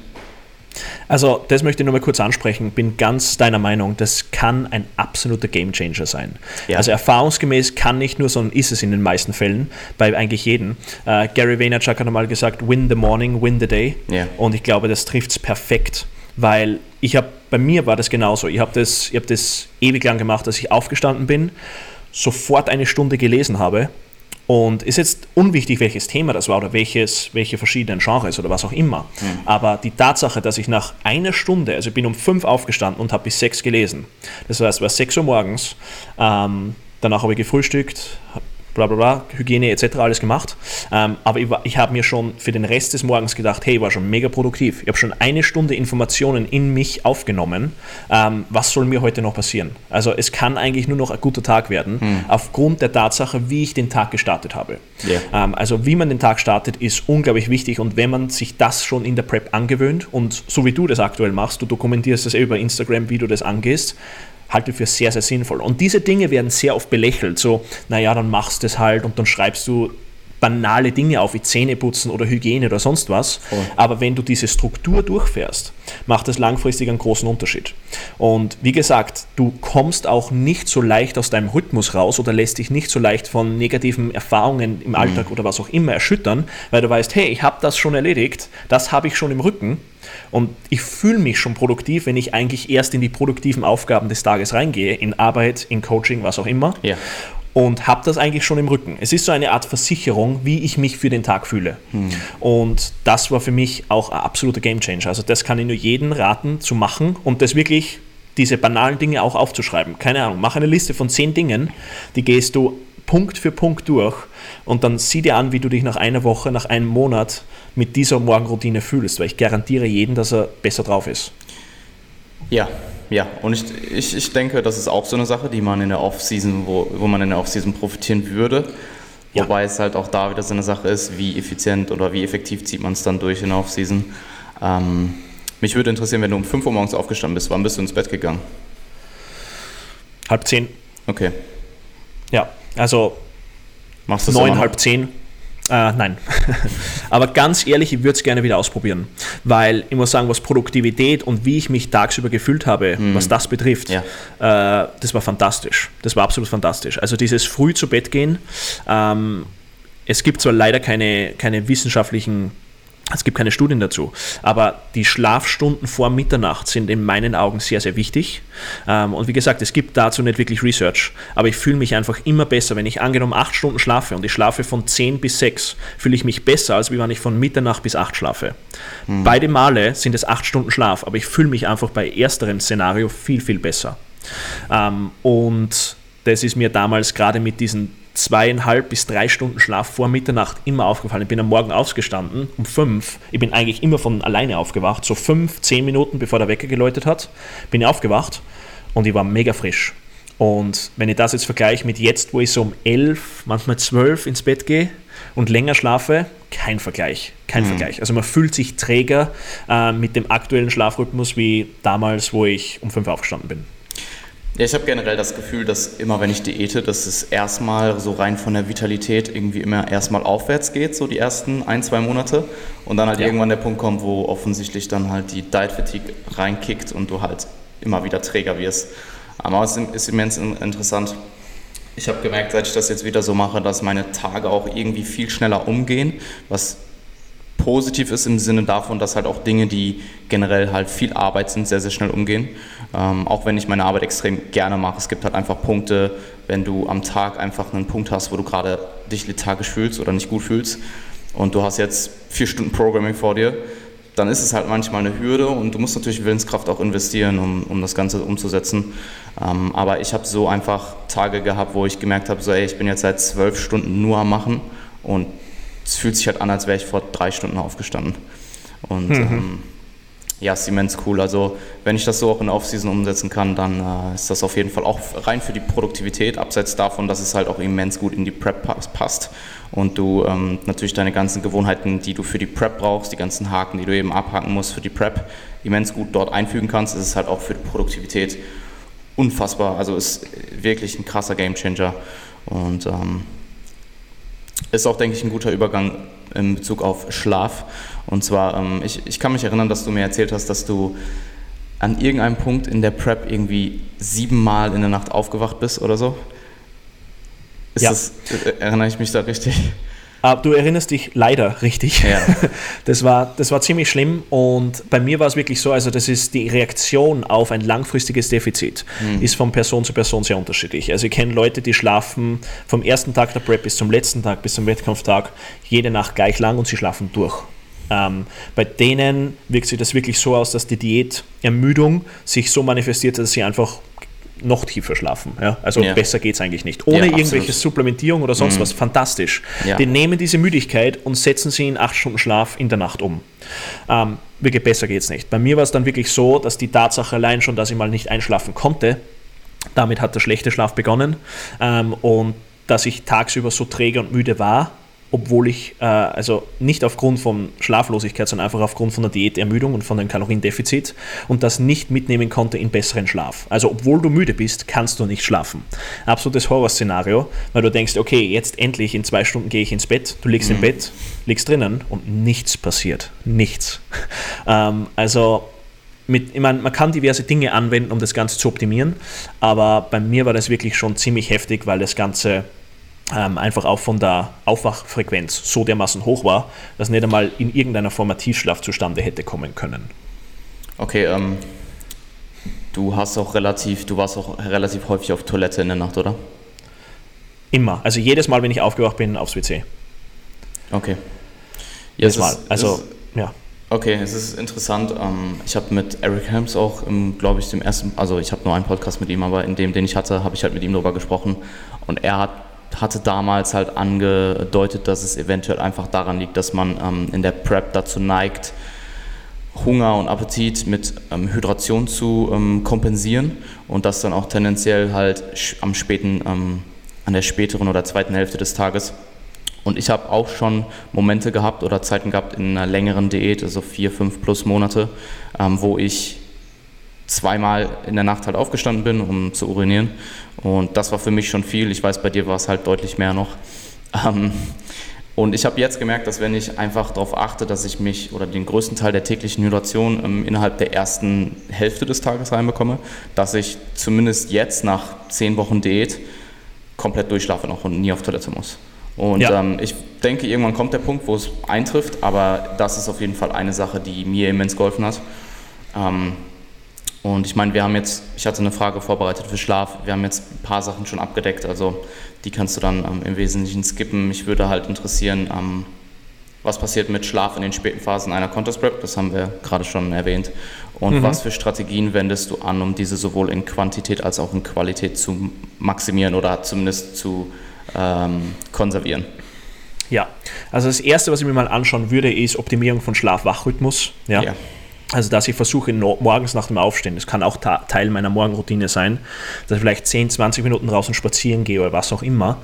Also, das möchte ich nur mal kurz ansprechen. Bin ganz deiner Meinung, das kann ein absoluter Gamechanger sein. Ja. Also, erfahrungsgemäß kann nicht nur, sondern ist es in den meisten Fällen, bei eigentlich jedem. Äh, Gary Vaynerchuk hat einmal gesagt: Win the morning, win the day. Ja. Und ich glaube, das trifft es perfekt, weil ich habe, bei mir war das genauso. Ich habe das, hab das ewig lang gemacht, dass ich aufgestanden bin, sofort eine Stunde gelesen habe und ist jetzt unwichtig, welches Thema das war oder welches, welche verschiedenen Genres oder was auch immer. Mhm. Aber die Tatsache, dass ich nach einer Stunde, also ich bin um fünf aufgestanden und habe bis sechs gelesen. Das heißt, es war sechs Uhr morgens. Ähm, danach habe ich gefrühstückt, bla bla bla, Hygiene etc. alles gemacht. Ähm, aber ich, ich habe mir schon für den Rest des Morgens gedacht, hey, war schon mega produktiv. Ich habe schon eine Stunde Informationen in mich aufgenommen. Ähm, was soll mir heute noch passieren? Also es kann eigentlich nur noch ein guter Tag werden, hm. aufgrund der Tatsache, wie ich den Tag gestartet habe. Yeah. Ähm, also wie man den Tag startet, ist unglaublich wichtig und wenn man sich das schon in der Prep angewöhnt und so wie du das aktuell machst, du dokumentierst das eh über Instagram, wie du das angehst, halte für sehr, sehr sinnvoll. Und diese Dinge werden sehr oft belächelt. So, naja, dann machst du es halt und dann schreibst du banale Dinge auf, wie Zähneputzen oder Hygiene oder sonst was. Voll. Aber wenn du diese Struktur durchfährst, macht das langfristig einen großen Unterschied. Und wie gesagt, du kommst auch nicht so leicht aus deinem Rhythmus raus oder lässt dich nicht so leicht von negativen Erfahrungen im Alltag mhm. oder was auch immer erschüttern, weil du weißt, hey, ich habe das schon erledigt, das habe ich schon im Rücken und ich fühle mich schon produktiv, wenn ich eigentlich erst in die produktiven Aufgaben des Tages reingehe, in Arbeit, in Coaching, was auch immer. Ja und habe das eigentlich schon im Rücken. Es ist so eine Art Versicherung, wie ich mich für den Tag fühle. Hm. Und das war für mich auch ein absoluter Gamechanger. Also das kann ich nur jedem raten zu machen und das wirklich diese banalen Dinge auch aufzuschreiben. Keine Ahnung, mach eine Liste von zehn Dingen, die gehst du Punkt für Punkt durch und dann sieh dir an, wie du dich nach einer Woche, nach einem Monat mit dieser Morgenroutine fühlst, weil ich garantiere jeden, dass er besser drauf ist. Ja, ja, und ich, ich, ich denke, das ist auch so eine Sache, die man in der Off-Season, wo, wo man in der Off-Season profitieren würde. Ja. Wobei es halt auch da wieder so eine Sache ist, wie effizient oder wie effektiv zieht man es dann durch in der Off-Season. Ähm, mich würde interessieren, wenn du um 5 Uhr morgens aufgestanden bist, wann bist du ins Bett gegangen? Halb zehn. Okay. Ja, also Machst du neun, halb zehn äh, nein. Aber ganz ehrlich, ich würde es gerne wieder ausprobieren. Weil ich muss sagen, was Produktivität und wie ich mich tagsüber gefühlt habe, mhm. was das betrifft, ja. äh, das war fantastisch. Das war absolut fantastisch. Also dieses früh zu Bett gehen, ähm, es gibt zwar leider keine, keine wissenschaftlichen Es gibt keine Studien dazu. Aber die Schlafstunden vor Mitternacht sind in meinen Augen sehr, sehr wichtig. Ähm, und wie gesagt, es gibt dazu nicht wirklich Research. Aber ich fühle mich einfach immer besser, wenn ich angenommen acht Stunden schlafe und ich schlafe von zehn bis sechs, fühle ich mich besser, als wenn ich von Mitternacht bis acht schlafe. Mhm. Beide Male sind es acht Stunden Schlaf, aber ich fühle mich einfach bei ersterem Szenario viel, viel besser. Ähm, und das ist mir damals gerade mit diesen zweieinhalb bis drei Stunden Schlaf vor Mitternacht immer aufgefallen. Ich bin am Morgen aufgestanden um fünf. Ich bin eigentlich immer von alleine aufgewacht. So fünf, zehn Minuten bevor der Wecker geläutet hat, bin ich aufgewacht und ich war mega frisch. Und wenn ich das jetzt vergleiche mit jetzt, wo ich so um elf, manchmal zwölf ins Bett gehe und länger schlafe, kein Vergleich. Kein mhm. Vergleich. Also man fühlt sich träger äh, mit dem aktuellen Schlafrhythmus wie damals, wo ich um fünf aufgestanden bin. Ja, ich habe generell das Gefühl, dass immer wenn ich diete, dass es erstmal so rein von der Vitalität irgendwie immer erstmal aufwärts geht, so die ersten ein, zwei Monate. Und dann halt ja. irgendwann der Punkt kommt, wo offensichtlich dann halt die Diet Fatigue reinkickt und du halt immer wieder träger wirst. Aber es ist immens interessant. Ich habe gemerkt, seit ich das jetzt wieder so mache, dass meine Tage auch irgendwie viel schneller umgehen, was positiv ist im Sinne davon, dass halt auch Dinge, die generell halt viel Arbeit sind, sehr, sehr schnell umgehen. Ähm, auch wenn ich meine Arbeit extrem gerne mache. Es gibt halt einfach Punkte, wenn du am Tag einfach einen Punkt hast, wo du gerade dich lethargisch fühlst oder nicht gut fühlst und du hast jetzt vier Stunden Programming vor dir, dann ist es halt manchmal eine Hürde und du musst natürlich Willenskraft auch investieren, um, um das Ganze umzusetzen. Ähm, aber ich habe so einfach Tage gehabt, wo ich gemerkt habe, so ey, ich bin jetzt seit zwölf Stunden nur am Machen und es fühlt sich halt an, als wäre ich vor drei Stunden aufgestanden. Und mhm. ähm, ja, ist immens cool. Also wenn ich das so auch in der Offseason umsetzen kann, dann äh, ist das auf jeden Fall auch rein für die Produktivität, abseits davon, dass es halt auch immens gut in die Prep passt und du ähm, natürlich deine ganzen Gewohnheiten, die du für die Prep brauchst, die ganzen Haken, die du eben abhaken musst für die Prep, immens gut dort einfügen kannst, ist es halt auch für die Produktivität unfassbar. Also ist wirklich ein krasser Gamechanger und ähm, ist auch, denke ich, ein guter Übergang in Bezug auf Schlaf. Und zwar, ähm, ich, ich kann mich erinnern, dass du mir erzählt hast, dass du an irgendeinem Punkt in der Prep irgendwie siebenmal in der Nacht aufgewacht bist oder so. Ist ja. das, äh, erinnere ich mich da richtig? Uh, du erinnerst dich leider richtig. Ja. Das, war, das war ziemlich schlimm und bei mir war es wirklich so, also das ist die Reaktion auf ein langfristiges Defizit, mhm. ist von Person zu Person sehr unterschiedlich. Also ich kenne Leute, die schlafen vom ersten Tag der Prep bis zum letzten Tag, bis zum Wettkampftag, jede Nacht gleich lang und sie schlafen durch. Ähm, bei denen wirkt sich das wirklich so aus, dass die Diätermüdung sich so manifestiert, dass sie einfach noch tiefer schlafen. Ja? Also ja. besser geht es eigentlich nicht. Ohne ja, irgendwelche Supplementierung oder sonst mhm. was, fantastisch. Die nehmen diese Müdigkeit und setzen sie in acht Stunden Schlaf in der Nacht um. Ähm, wirklich besser geht es nicht. Bei mir war es dann wirklich so, dass die Tatsache allein schon, dass ich mal nicht einschlafen konnte, damit hat der schlechte Schlaf begonnen ähm, und dass ich tagsüber so träge und müde war, obwohl ich, äh, also nicht aufgrund von Schlaflosigkeit, sondern einfach aufgrund von der Diätermüdung und von dem Kaloriendefizit und das nicht mitnehmen konnte in besseren Schlaf. Also obwohl du müde bist, kannst du nicht schlafen. Absolutes Horrorszenario, weil du denkst, okay, jetzt endlich in zwei Stunden gehe ich ins Bett, du liegst mhm. im Bett, liegst drinnen und nichts passiert. Nichts. ähm, also mit, ich meine, man kann diverse Dinge anwenden, um das Ganze zu optimieren, aber bei mir war das wirklich schon ziemlich heftig, weil das Ganze ähm, einfach auch von der Aufwachfrequenz so dermaßen hoch war, dass nicht einmal in irgendeiner Form ein Tiefschlaf zustande hätte kommen können. Okay, ähm, du hast auch relativ, du warst auch relativ häufig auf Toilette in der Nacht, oder? Immer. Also jedes Mal, wenn ich aufgewacht bin, aufs WC. Okay. Ja, jedes Mal. Ist, also, ja. Okay, es ist interessant. Ähm, ich habe mit Eric Helms auch, glaube ich, dem ersten, also ich habe nur einen Podcast mit ihm, aber in dem, den ich hatte, habe ich halt mit ihm darüber gesprochen. Und er hat hatte damals halt angedeutet, dass es eventuell einfach daran liegt, dass man ähm, in der Prep dazu neigt, Hunger und Appetit mit ähm, Hydration zu ähm, kompensieren und das dann auch tendenziell halt am späten, ähm, an der späteren oder zweiten Hälfte des Tages. Und ich habe auch schon Momente gehabt oder Zeiten gehabt in einer längeren Diät, also vier, fünf plus Monate, ähm, wo ich zweimal in der Nacht halt aufgestanden bin, um zu urinieren. Und das war für mich schon viel. Ich weiß, bei dir war es halt deutlich mehr noch. Ähm, und ich habe jetzt gemerkt, dass wenn ich einfach darauf achte, dass ich mich oder den größten Teil der täglichen Hydration ähm, innerhalb der ersten Hälfte des Tages reinbekomme, dass ich zumindest jetzt nach zehn Wochen Diät komplett durchschlafe noch und nie auf Toilette muss. Und ja. ähm, ich denke, irgendwann kommt der Punkt, wo es eintrifft, aber das ist auf jeden Fall eine Sache, die mir immens geholfen hat. Ähm, und ich meine, wir haben jetzt, ich hatte eine Frage vorbereitet für Schlaf, wir haben jetzt ein paar Sachen schon abgedeckt, also die kannst du dann ähm, im Wesentlichen skippen. Mich würde halt interessieren, ähm, was passiert mit Schlaf in den späten Phasen einer Contest Prep, das haben wir gerade schon erwähnt. Und mhm. was für Strategien wendest du an, um diese sowohl in Quantität als auch in Qualität zu maximieren oder zumindest zu ähm, konservieren? Ja, also das Erste, was ich mir mal anschauen würde, ist Optimierung von Schlaf-Wach-Rhythmus. Ja. ja. Also, dass ich versuche, morgens nach dem Aufstehen, das kann auch Teil meiner Morgenroutine sein, dass ich vielleicht 10, 20 Minuten draußen spazieren gehe oder was auch immer,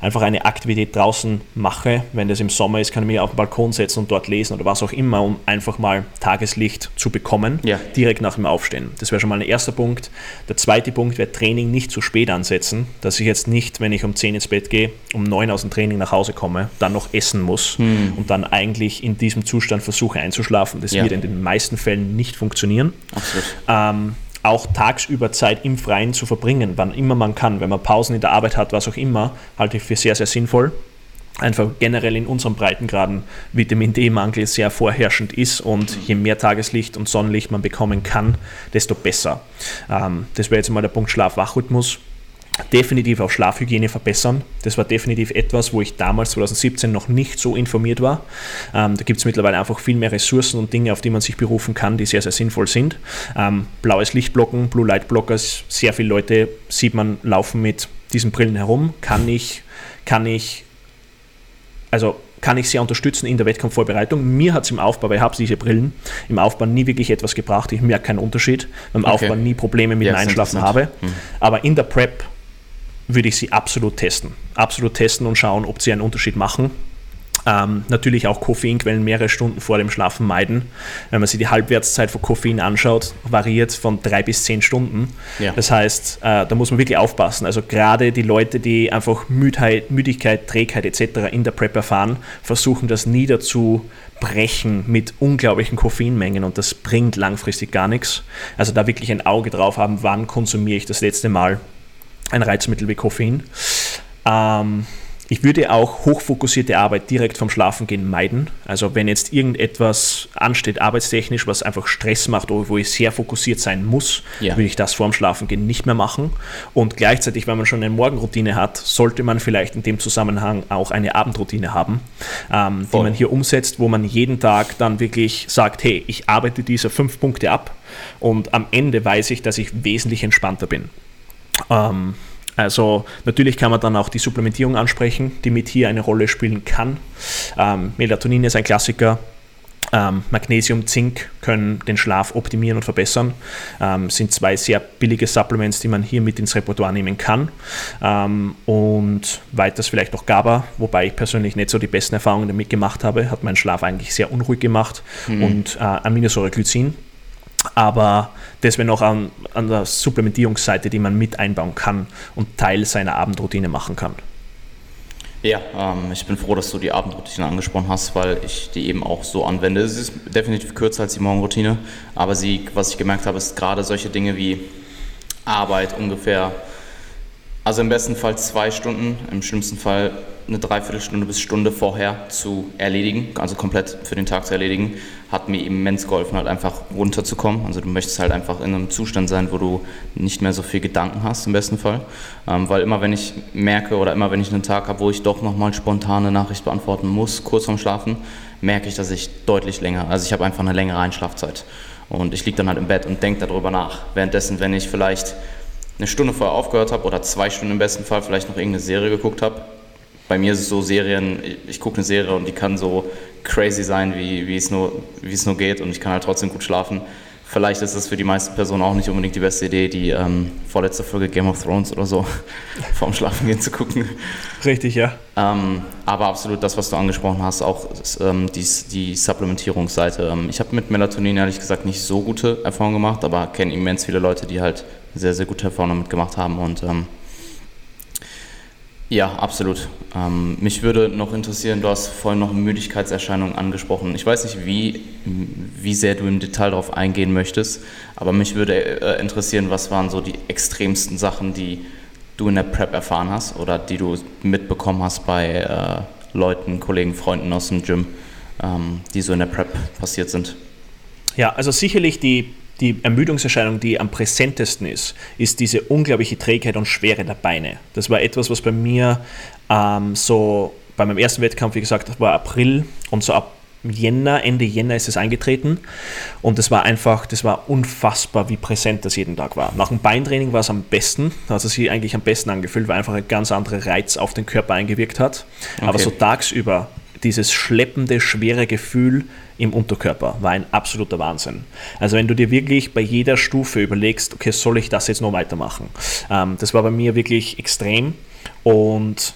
einfach eine Aktivität draußen mache. Wenn das im Sommer ist, kann ich mich auf den Balkon setzen und dort lesen oder was auch immer, um einfach mal Tageslicht zu bekommen, ja. direkt nach dem Aufstehen. Das wäre schon mal ein erster Punkt. Der zweite Punkt wäre Training nicht zu spät ansetzen, dass ich jetzt nicht, wenn ich um 10 ins Bett gehe, um 9 aus dem Training nach Hause komme, dann noch essen muss hm. und dann eigentlich in diesem Zustand versuche einzuschlafen. Das ja. wird in den meisten Fällen nicht funktionieren. Absolut. Ähm, auch tagsüber Zeit im Freien zu verbringen, wann immer man kann, wenn man Pausen in der Arbeit hat, was auch immer, halte ich für sehr, sehr sinnvoll. Einfach generell in unseren Breitengraden Vitamin D-Mangel sehr vorherrschend ist und je mehr Tageslicht und Sonnenlicht man bekommen kann, desto besser. Ähm, das wäre jetzt mal der Punkt Schlaf-Wach-Rhythmus definitiv auch Schlafhygiene verbessern. Das war definitiv etwas, wo ich damals 2017 noch nicht so informiert war. Ähm, da gibt es mittlerweile einfach viel mehr Ressourcen und Dinge, auf die man sich berufen kann, die sehr, sehr sinnvoll sind. Ähm, blaues Lichtblocken, Blue Light Blockers, sehr viele Leute sieht man laufen mit diesen Brillen herum. Kann ich, kann ich, also kann ich sehr unterstützen in der Wettkampfvorbereitung. Mir hat es im Aufbau, weil ich habe diese Brillen, im Aufbau nie wirklich etwas gebracht. Ich merke keinen Unterschied. Beim okay. Aufbau nie Probleme mit ja, dem Einschlafen habe. Mhm. Aber in der Prep würde ich sie absolut testen. Absolut testen und schauen, ob sie einen Unterschied machen. Ähm, natürlich auch Koffeinquellen mehrere Stunden vor dem Schlafen meiden. Wenn man sich die Halbwertszeit von Koffein anschaut, variiert von drei bis zehn Stunden. Ja. Das heißt, äh, da muss man wirklich aufpassen. Also gerade die Leute, die einfach Müdheit, Müdigkeit, Trägheit etc. in der Prep erfahren, versuchen das niederzubrechen mit unglaublichen Koffeinmengen und das bringt langfristig gar nichts. Also da wirklich ein Auge drauf haben, wann konsumiere ich das letzte Mal ein Reizmittel wie Koffein. Ähm, ich würde auch hochfokussierte Arbeit direkt vom Schlafengehen meiden. Also wenn jetzt irgendetwas ansteht, arbeitstechnisch, was einfach Stress macht oder wo ich sehr fokussiert sein muss, ja. würde ich das vorm Schlafengehen nicht mehr machen. Und gleichzeitig, wenn man schon eine Morgenroutine hat, sollte man vielleicht in dem Zusammenhang auch eine Abendroutine haben, ähm, die man hier umsetzt, wo man jeden Tag dann wirklich sagt, hey, ich arbeite diese fünf Punkte ab und am Ende weiß ich, dass ich wesentlich entspannter bin. Ähm, also natürlich kann man dann auch die Supplementierung ansprechen, die mit hier eine Rolle spielen kann. Ähm, Melatonin ist ein Klassiker. Ähm, Magnesium, Zink können den Schlaf optimieren und verbessern. Ähm, sind zwei sehr billige Supplements, die man hier mit ins Repertoire nehmen kann. Ähm, und weiters vielleicht auch GABA, wobei ich persönlich nicht so die besten Erfahrungen damit gemacht habe. Hat meinen Schlaf eigentlich sehr unruhig gemacht. Mhm. Und äh, Aminosäureglycin aber das wäre noch an, an der Supplementierungsseite, die man mit einbauen kann und Teil seiner Abendroutine machen kann. Ja, ähm, ich bin froh, dass du die Abendroutine angesprochen hast, weil ich die eben auch so anwende. Es ist definitiv kürzer als die Morgenroutine, aber sie, was ich gemerkt habe, ist gerade solche Dinge wie Arbeit ungefähr, also im besten Fall zwei Stunden, im schlimmsten Fall eine Dreiviertelstunde bis Stunde vorher zu erledigen, also komplett für den Tag zu erledigen, hat mir immens geholfen, halt einfach runterzukommen. Also du möchtest halt einfach in einem Zustand sein, wo du nicht mehr so viel Gedanken hast im besten Fall. Ähm, weil immer wenn ich merke oder immer wenn ich einen Tag habe, wo ich doch nochmal spontane Nachricht beantworten muss, kurz vorm Schlafen, merke ich, dass ich deutlich länger, also ich habe einfach eine längere Einschlafzeit. Und ich liege dann halt im Bett und denke darüber nach. Währenddessen, wenn ich vielleicht eine Stunde vorher aufgehört habe oder zwei Stunden im besten Fall vielleicht noch irgendeine Serie geguckt habe, bei mir ist es so Serien, ich gucke eine Serie und die kann so crazy sein, wie, wie, es nur, wie es nur geht und ich kann halt trotzdem gut schlafen. Vielleicht ist es für die meisten Personen auch nicht unbedingt die beste Idee, die ähm, vorletzte Folge Game of Thrones oder so vorm Schlafengehen zu gucken. Richtig, ja. Ähm, aber absolut das, was du angesprochen hast, auch ähm, die, die Supplementierungsseite. Ähm, ich habe mit Melatonin ehrlich gesagt nicht so gute Erfahrungen gemacht, aber kenne immens viele Leute, die halt sehr, sehr gute Erfahrungen damit gemacht haben und ähm, ja, absolut. Ähm, mich würde noch interessieren, du hast vorhin noch Müdigkeitserscheinungen angesprochen. Ich weiß nicht, wie, wie sehr du im Detail darauf eingehen möchtest, aber mich würde äh, interessieren, was waren so die extremsten Sachen, die du in der Prep erfahren hast oder die du mitbekommen hast bei äh, Leuten, Kollegen, Freunden aus dem Gym, ähm, die so in der Prep passiert sind? Ja, also sicherlich die, die Ermüdungserscheinung, die am präsentesten ist, ist diese unglaubliche Trägheit und Schwere der Beine. Das war etwas, was bei mir ähm, so bei meinem ersten Wettkampf, wie gesagt, das war April und so ab Jänner, Ende Jänner ist es eingetreten und das war einfach, das war unfassbar, wie präsent das jeden Tag war. Nach dem Beintraining war es am besten, also sie eigentlich am besten angefühlt, weil einfach ein ganz anderer Reiz auf den Körper eingewirkt hat. Okay. Aber so tagsüber dieses schleppende, schwere Gefühl im Unterkörper war ein absoluter Wahnsinn. Also wenn du dir wirklich bei jeder Stufe überlegst, okay, soll ich das jetzt noch weitermachen? Ähm, das war bei mir wirklich extrem und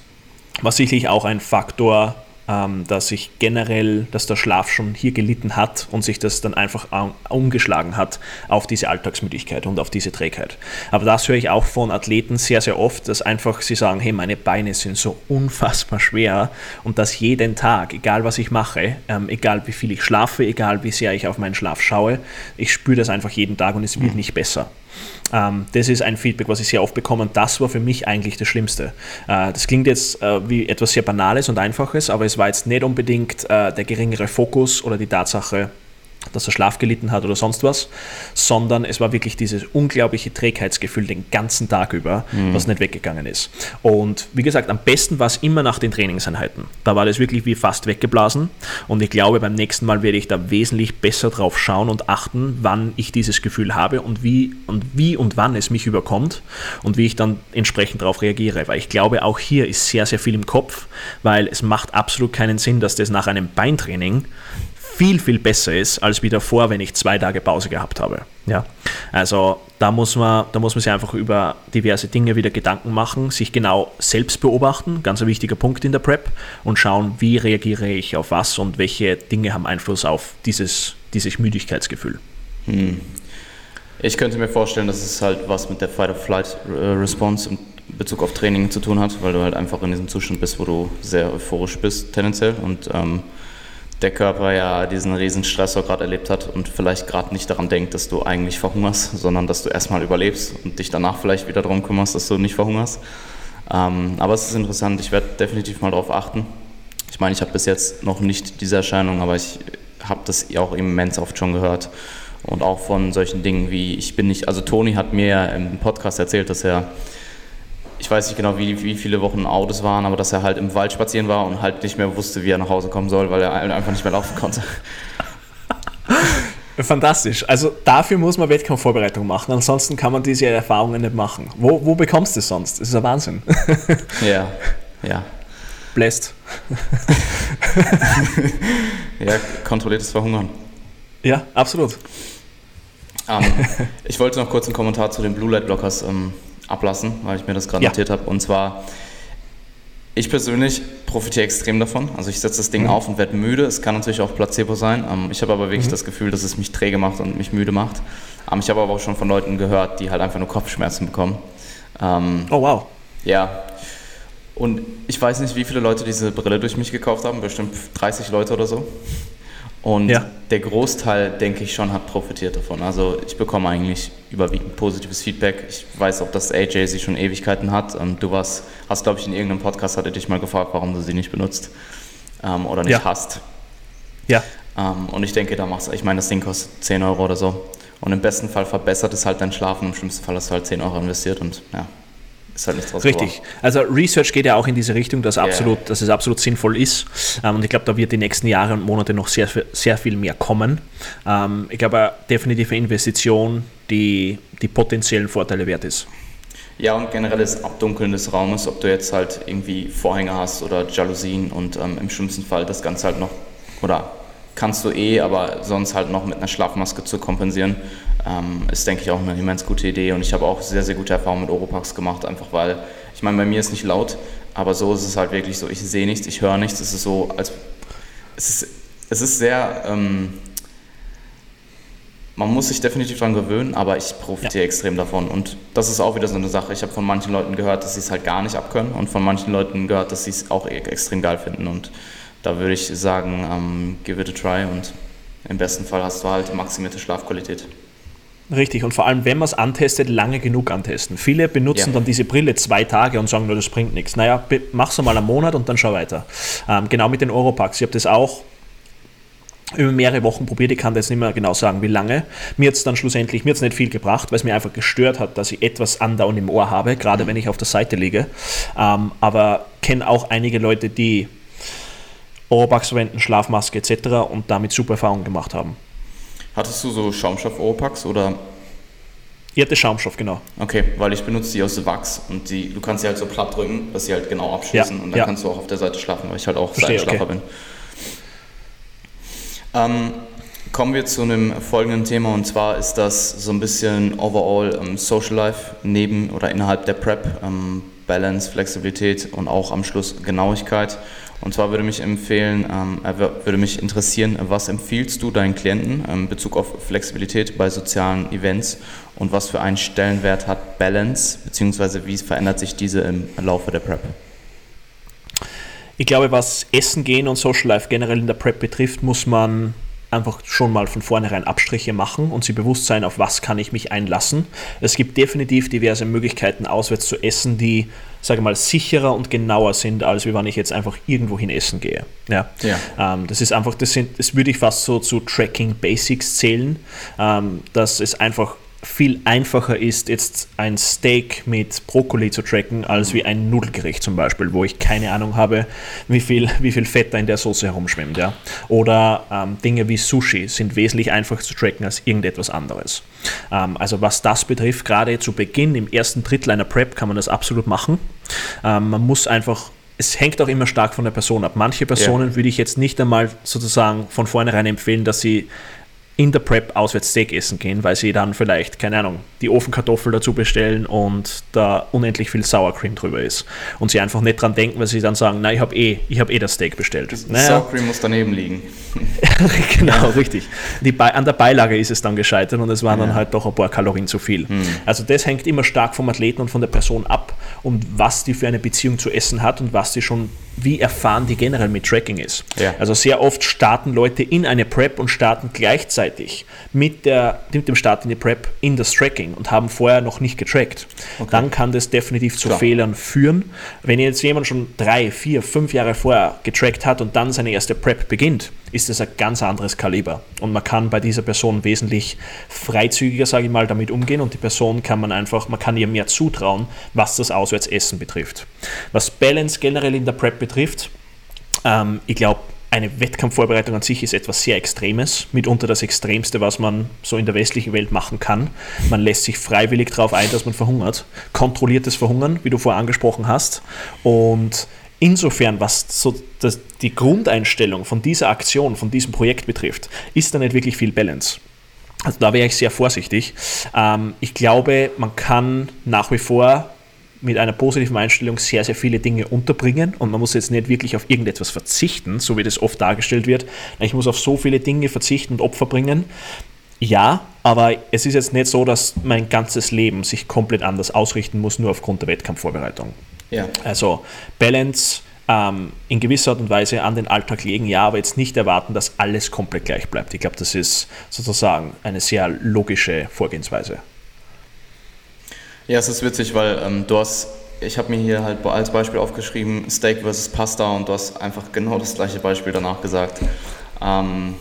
war sicherlich auch ein Faktor, ähm, dass sich generell, dass der Schlaf schon hier gelitten hat und sich das dann einfach umgeschlagen hat auf diese Alltagsmüdigkeit und auf diese Trägheit. Aber das höre ich auch von Athleten sehr, sehr oft, dass einfach sie sagen, hey, meine Beine sind so unfassbar schwer und das jeden Tag, egal was ich mache, ähm, egal wie viel ich schlafe, egal wie sehr ich auf meinen Schlaf schaue, ich spüre das einfach jeden Tag und es wird mhm. nicht besser. Ähm, das ist ein Feedback, was ich sehr oft bekomme und das war für mich eigentlich das Schlimmste. Äh, das klingt jetzt äh, wie etwas sehr Banales und Einfaches, aber es war jetzt nicht unbedingt äh, der geringere Fokus oder die Tatsache, dass er Schlaf gelitten hat oder sonst was, sondern es war wirklich dieses unglaubliche Trägheitsgefühl den ganzen Tag über, mhm. was nicht weggegangen ist. Und wie gesagt, am besten war es immer nach den Trainingseinheiten. Da war das wirklich wie fast weggeblasen und ich glaube, beim nächsten Mal werde ich da wesentlich besser drauf schauen und achten, wann ich dieses Gefühl habe und wie und wie und wann es mich überkommt und wie ich dann entsprechend darauf reagiere, weil ich glaube, auch hier ist sehr, sehr viel im Kopf, weil es macht absolut keinen Sinn, dass das nach einem Beintraining viel, viel besser ist als wie davor, wenn ich zwei Tage Pause gehabt habe. Ja? Also da muss, man, da muss man sich einfach über diverse Dinge wieder Gedanken machen, sich genau selbst beobachten, ganz ein wichtiger Punkt in der Prep, und schauen, wie reagiere ich auf was und welche Dinge haben Einfluss auf dieses, dieses Müdigkeitsgefühl. Hm. Ich könnte mir vorstellen, dass es halt was mit der Fight-of-Flight-Response in Bezug auf Training zu tun hat, weil du halt einfach in diesem Zustand bist, wo du sehr euphorisch bist tendenziell und ähm, der Körper ja diesen riesen Stressor gerade erlebt hat und vielleicht gerade nicht daran denkt, dass du eigentlich verhungerst, sondern dass du erstmal überlebst und dich danach vielleicht wieder darum kümmerst, dass du nicht verhungerst. Ähm, aber es ist interessant, ich werde definitiv mal darauf achten. Ich meine, ich habe bis jetzt noch nicht diese Erscheinung, aber ich habe das auch immens oft schon gehört. Und auch von solchen Dingen wie, ich bin nicht, also Toni hat mir im Podcast erzählt, dass er ich weiß nicht genau, wie, wie viele Wochen Autos waren, aber dass er halt im Wald spazieren war und halt nicht mehr wusste, wie er nach Hause kommen soll, weil er einfach nicht mehr laufen konnte. Fantastisch. Also dafür muss man Wettkampfvorbereitung machen, ansonsten kann man diese Erfahrungen nicht machen. Wo, wo bekommst du es sonst? Das ist ein Wahnsinn. Ja, ja. Bläst. ja, kontrolliertes Verhungern. Ja, absolut. Um, ähm, ich wollte noch kurz einen Kommentar zu den Blue Light Blockers ähm, ablassen, weil ich mir das gerade ja. notiert habe. Und zwar, ich persönlich profitiere extrem davon. Also ich setze das Ding mhm. auf und werde müde. Es kann natürlich auch Placebo sein. Ähm, ich habe aber wirklich mhm. das Gefühl, dass es mich träge macht und mich müde macht. Ähm, ich habe aber auch schon von Leuten gehört, die halt einfach nur Kopfschmerzen bekommen. Ähm, oh wow. Ja. Und ich weiß nicht, wie viele Leute diese Brille durch mich gekauft haben. Bestimmt 30 Leute oder so. Und ja. der Großteil, denke ich schon, hat profitiert davon. Also ich bekomme eigentlich überwiegend positives Feedback. Ich weiß auch, dass AJ sie schon Ewigkeiten hat. Und du warst, hast, glaube ich, in irgendeinem Podcast, hatte dich mal gefragt, warum du sie nicht benutzt ähm, oder nicht ja. hast. Ja. Ähm, und ich denke, da machst du, ich meine, das Ding kostet 10 Euro oder so. Und im besten Fall verbessert es halt dein Schlafen, im schlimmsten Fall hast du halt 10 Euro investiert und ja, ist halt nichts draus Richtig. Geworden. Also Research geht ja auch in diese Richtung, dass, absolut, yeah. dass es absolut sinnvoll ist. Ähm, und ich glaube, da wird die nächsten Jahre und Monate noch sehr, sehr viel mehr kommen. Ähm, ich glaube, definitive Investition, die die potenziellen Vorteile wert ist. Ja, und generell das Abdunkeln des Raumes, ob du jetzt halt irgendwie Vorhänge hast oder Jalousien und ähm, im schlimmsten Fall das Ganze halt noch, oder kannst du eh, aber sonst halt noch mit einer Schlafmaske zu kompensieren, ähm, ist, denke ich, auch eine immens gute Idee. Und ich habe auch sehr, sehr gute Erfahrungen mit Oropax gemacht, einfach weil, ich meine, bei mir ist nicht laut, aber so ist es halt wirklich so, ich sehe nichts, ich höre nichts, es ist so, als, es ist, es ist sehr, ähm, man muss sich definitiv daran gewöhnen, aber ich profitiere ja. extrem davon. Und das ist auch wieder so eine Sache. Ich habe von manchen Leuten gehört, dass sie es halt gar nicht abkönnen und von manchen Leuten gehört, dass sie es auch e-, extrem geil finden. Und da würde ich sagen, ähm, give it a try und im besten Fall hast du halt maximierte Schlafqualität. Richtig, und vor allem, wenn man es antestet, lange genug antesten. Viele benutzen ja. dann diese Brille zwei Tage und sagen, nur das bringt nichts. Naja, mach's mal einen Monat und dann schau weiter. Ähm, genau mit den Europacks. Ich habe das auch über mehrere Wochen probiert. Ich kann jetzt nicht mehr genau sagen, wie lange. Mir hat es dann schlussendlich, mir hat nicht viel gebracht, weil es mir einfach gestört hat, dass ich etwas andauernd im Ohr habe, gerade mhm. wenn ich auf der Seite liege. Ähm, aber kenne auch einige Leute, die Oropax verwenden, Schlafmaske etc. und damit super Erfahrungen gemacht haben. Hattest du so Schaumstoff-Oropax oder? Ich hatte Schaumstoff, genau. Okay, weil ich benutze die aus Wachs und die, du kannst sie halt so platt drücken, dass sie halt genau abschließen ja, und dann ja. kannst du auch auf der Seite schlafen, weil ich halt auch Seitenschlafer okay. bin. Ähm, kommen wir zu einem folgenden Thema und zwar ist das so ein bisschen overall ähm, Social Life neben oder innerhalb der Prep, ähm, Balance, Flexibilität und auch am Schluss Genauigkeit. Und zwar würde mich empfehlen, ähm, würde mich interessieren, was empfiehlst du deinen Klienten in Bezug auf Flexibilität bei sozialen Events und was für einen Stellenwert hat Balance, beziehungsweise wie verändert sich diese im Laufe der Prep? Ich glaube, was Essen gehen und Social Life generell in der Prep betrifft, muss man einfach schon mal von vornherein Abstriche machen und sich bewusst sein, auf was kann ich mich einlassen. Es gibt definitiv diverse Möglichkeiten, auswärts zu essen, die, sage mal, sicherer und genauer sind, als wenn ich jetzt einfach irgendwo hin essen gehe. Ja. ja. Ähm, das ist einfach, das, sind, das würde ich fast so zu Tracking Basics zählen, ähm, dass es einfach viel einfacher ist, jetzt ein Steak mit Brokkoli zu tracken, als wie ein Nudelgericht zum Beispiel, wo ich keine Ahnung habe, wie viel, wie viel Fett da in der Soße herumschwimmt. Ja? Oder ähm, Dinge wie Sushi sind wesentlich einfacher zu tracken als irgendetwas anderes. Ähm, also was das betrifft, gerade zu Beginn, im ersten Drittel einer Prep kann man das absolut machen. Ähm, man muss einfach es hängt auch immer stark von der Person ab. Manche Personen ja. würde ich jetzt nicht einmal sozusagen von vornherein empfehlen, dass sie in der Prep auswärts Steak essen gehen, weil sie dann vielleicht, keine Ahnung, die Ofenkartoffel dazu bestellen und da unendlich viel Sour Cream drüber ist. Und sie einfach nicht dran denken, weil sie dann sagen, na, ich habe eh, hab eh das Steak bestellt. Das naja. Sour Cream muss daneben liegen. genau, richtig. Die, an der Beilage ist es dann gescheitert und es waren ja. dann halt doch ein paar Kalorien zu viel. Hm. Also das hängt immer stark vom Athleten und von der Person ab und was die für eine Beziehung zu Essen hat und was die schon wie erfahren die generell mit Tracking ist. Ja. Also sehr oft starten Leute in eine Prep und starten gleichzeitig mit, der, mit dem Start in die Prep in das Tracking und haben vorher noch nicht getrackt. Okay. Dann kann das definitiv zu Klar. Fehlern führen. Wenn jetzt jemand schon drei, vier, fünf Jahre vorher getrackt hat und dann seine erste Prep beginnt, ist das ein ganz anderes Kaliber. Und man kann bei dieser Person wesentlich freizügiger, sage ich mal, damit umgehen und die Person kann man einfach, man kann ihr mehr zutrauen, was das Auswärtsessen betrifft. Was Balance generell in der Prep betrifft, ähm, ich glaube, eine Wettkampfvorbereitung an sich ist etwas sehr Extremes, mitunter das Extremste, was man so in der westlichen Welt machen kann. Man lässt sich freiwillig darauf ein, dass man verhungert. Kontrolliertes Verhungern, wie du vorher angesprochen hast. Und insofern, was so das, die Grundeinstellung von dieser Aktion, von diesem Projekt betrifft, ist da nicht wirklich viel Balance. Also da wäre ich sehr vorsichtig. Ähm, ich glaube, man kann nach wie vor mit einer positiven Einstellung sehr, sehr viele Dinge unterbringen und man muss jetzt nicht wirklich auf irgendetwas verzichten, so wie das oft dargestellt wird. Ich muss auf so viele Dinge verzichten und Opfer bringen. Ja, aber es ist jetzt nicht so, dass mein ganzes Leben sich komplett anders ausrichten muss, nur aufgrund der Wettkampfvorbereitung. Ja. Also Balance ähm, in gewisser Art und Weise an den Alltag legen, ja, aber jetzt nicht erwarten, dass alles komplett gleich bleibt. Ich glaube, das ist sozusagen eine sehr logische Vorgehensweise. Ja, es ist witzig, weil ähm, du hast, ich habe mir hier halt als Beispiel aufgeschrieben, Steak versus Pasta und du hast einfach genau das gleiche Beispiel danach gesagt. Ähm,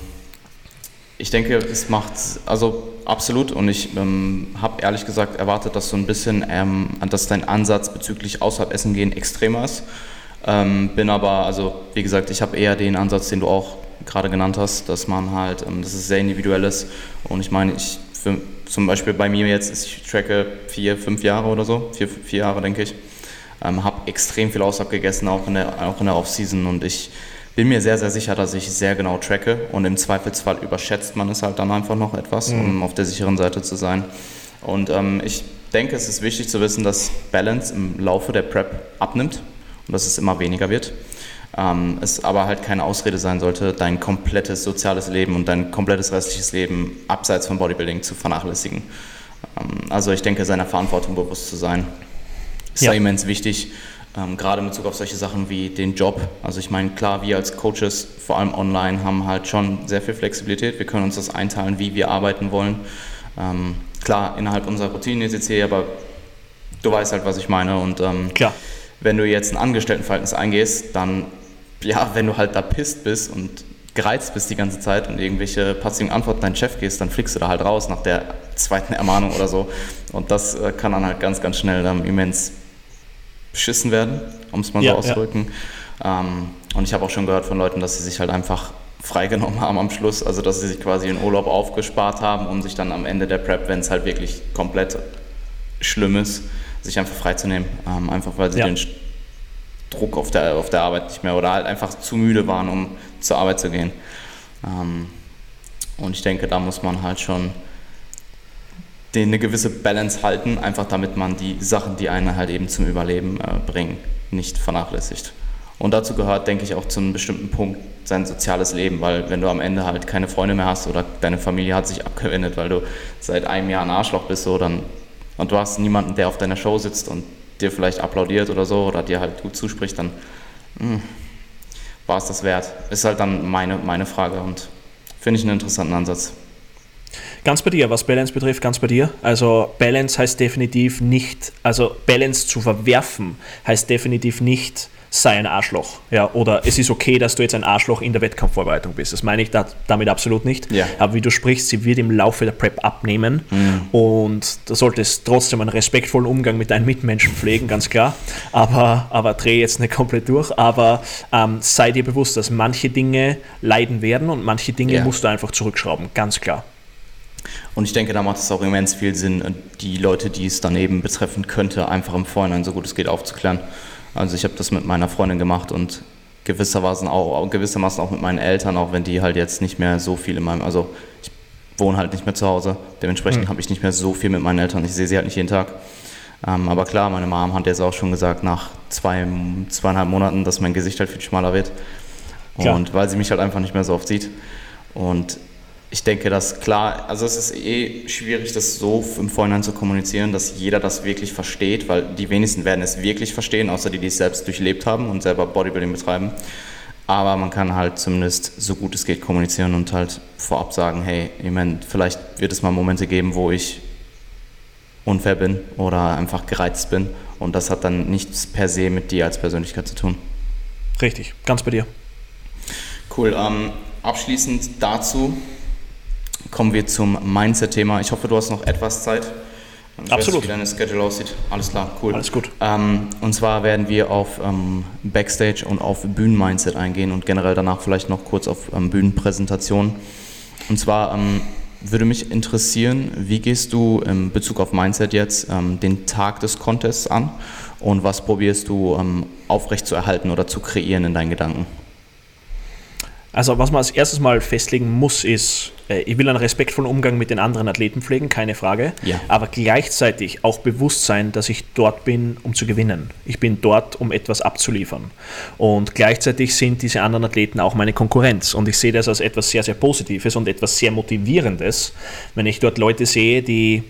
ich denke, es macht, also absolut und ich ähm, habe ehrlich gesagt erwartet, dass so ein bisschen, ähm, dass dein Ansatz bezüglich außerhalb Essen gehen extremer ist. Ähm, bin aber, also wie gesagt, ich habe eher den Ansatz, den du auch gerade genannt hast, dass man halt, ähm, dass es sehr individuell ist und ich meine, ich für, zum Beispiel bei mir jetzt, ich tracke vier, fünf Jahre oder so, vier, vier Jahre denke ich, ähm, habe extrem viel Aussab gegessen, auch in der, auch in der Off-Season und ich bin mir sehr, sehr sicher, dass ich sehr genau tracke und im Zweifelsfall überschätzt man es halt dann einfach noch etwas, mhm. um auf der sicheren Seite zu sein. Und ähm, ich denke, es ist wichtig zu wissen, dass Balance im Laufe der Prep abnimmt und dass es immer weniger wird. Ähm, es aber halt keine Ausrede sein sollte, dein komplettes soziales Leben und dein komplettes restliches Leben abseits von Bodybuilding zu vernachlässigen. Ähm, also ich denke, seiner Verantwortung bewusst zu sein, ist ja. immens wichtig. Ähm, gerade in Bezug auf solche Sachen wie den Job. Also ich meine, klar, wir als Coaches, vor allem online, haben halt schon sehr viel Flexibilität. Wir können uns das einteilen, wie wir arbeiten wollen. Ähm, klar, innerhalb unserer Routine etc., aber du weißt halt, was ich meine. Und ähm, klar. wenn du jetzt ein Angestelltenverhältnis eingehst, dann, ja, wenn du halt da pisst bist und gereizt bist die ganze Zeit und irgendwelche passiven Antworten deinen Chef gehst, dann fliegst du da halt raus nach der zweiten Ermahnung oder so. Und das äh, kann dann halt ganz, ganz schnell ähm, immens beschissen werden, um es mal ja, so auszudrücken. Ja. Ähm, und ich habe auch schon gehört von Leuten, dass sie sich halt einfach freigenommen haben am Schluss, also dass sie sich quasi in Urlaub aufgespart haben, um sich dann am Ende der Prep, wenn es halt wirklich komplett schlimm ist, sich einfach freizunehmen. Ähm, einfach weil sie ja. den Druck auf der, auf der Arbeit nicht mehr oder halt einfach zu müde waren, um zur Arbeit zu gehen. Ähm, und ich denke, da muss man halt schon den eine gewisse Balance halten, einfach damit man die Sachen, die einen halt eben zum Überleben äh, bringen, nicht vernachlässigt. Und dazu gehört, denke ich, auch zu einem bestimmten Punkt sein soziales Leben, weil wenn du am Ende halt keine Freunde mehr hast oder deine Familie hat sich abgewendet, weil du seit einem Jahr ein Arschloch bist, so, dann, und du hast niemanden, der auf deiner Show sitzt und dir vielleicht applaudiert oder so oder dir halt gut zuspricht, dann hm, war es das wert. Ist halt dann meine, meine Frage und finde ich einen interessanten Ansatz. Ganz bei dir, was Balance betrifft, ganz bei dir. Also Balance heißt definitiv nicht, also Balance zu verwerfen heißt definitiv nicht, sei ein Arschloch. Ja, oder es ist okay, dass du jetzt ein Arschloch in der Wettkampfvorbereitung bist. Das meine ich da, damit absolut nicht. Ja. Aber wie du sprichst, sie wird im Laufe der Prep abnehmen mhm. und du solltest trotzdem einen respektvollen Umgang mit deinen Mitmenschen pflegen, ganz klar. Aber, aber dreh jetzt nicht komplett durch. Aber ähm, sei dir bewusst, dass manche Dinge leiden werden und manche Dinge ja. musst du einfach zurückschrauben, ganz klar. Und ich denke, da macht es auch immens viel Sinn, die Leute, die es daneben betreffen könnte, einfach im Vorhinein so gut es geht aufzuklären. Also ich habe das mit meiner Freundin gemacht und gewissermaßen auch, gewissermaßen auch mit meinen Eltern, auch wenn die halt jetzt nicht mehr so viel in meinem, also ich wohne halt nicht mehr zu Hause, dementsprechend mhm. habe ich nicht mehr so viel mit meinen Eltern, ich sehe sie halt nicht jeden Tag. Ähm, aber klar, meine Mom hat jetzt auch schon gesagt, nach zwei, zweieinhalb Monaten, dass mein Gesicht halt viel schmaler wird. Klar. Und weil sie mich halt einfach nicht mehr so oft sieht. Und ich denke, dass klar, also es ist eh schwierig, das so im Vorhinein zu kommunizieren, dass jeder das wirklich versteht, weil die wenigsten werden es wirklich verstehen, außer die, die es selbst durchlebt haben und selber Bodybuilding betreiben. Aber man kann halt zumindest so gut es geht kommunizieren und halt vorab sagen, hey, ich meine, vielleicht wird es mal Momente geben, wo ich unfair bin oder einfach gereizt bin. Und das hat dann nichts per se mit dir als Persönlichkeit zu tun. Richtig, ganz bei dir. Cool. Ähm, abschließend dazu kommen wir zum Mindset-Thema. Ich hoffe, du hast noch etwas Zeit. Ich Absolut. Weiß, wie deine Schedule aussieht. Alles klar, cool. Alles gut. Ähm, und zwar werden wir auf ähm, Backstage und auf Bühnen-Mindset eingehen und generell danach vielleicht noch kurz auf ähm, Bühnenpräsentation. Und zwar ähm, würde mich interessieren, wie gehst du in Bezug auf Mindset jetzt ähm, den Tag des Contests an und was probierst du ähm, aufrecht zu erhalten oder zu kreieren in deinen Gedanken? Also was man als erstes mal festlegen muss, ist, äh, ich will einen respektvollen Umgang mit den anderen Athleten pflegen, keine Frage, ja. aber gleichzeitig auch bewusst sein, dass ich dort bin, um zu gewinnen. Ich bin dort, um etwas abzuliefern. Und gleichzeitig sind diese anderen Athleten auch meine Konkurrenz. Und ich sehe das als etwas sehr, sehr Positives und etwas sehr Motivierendes, wenn ich dort Leute sehe, die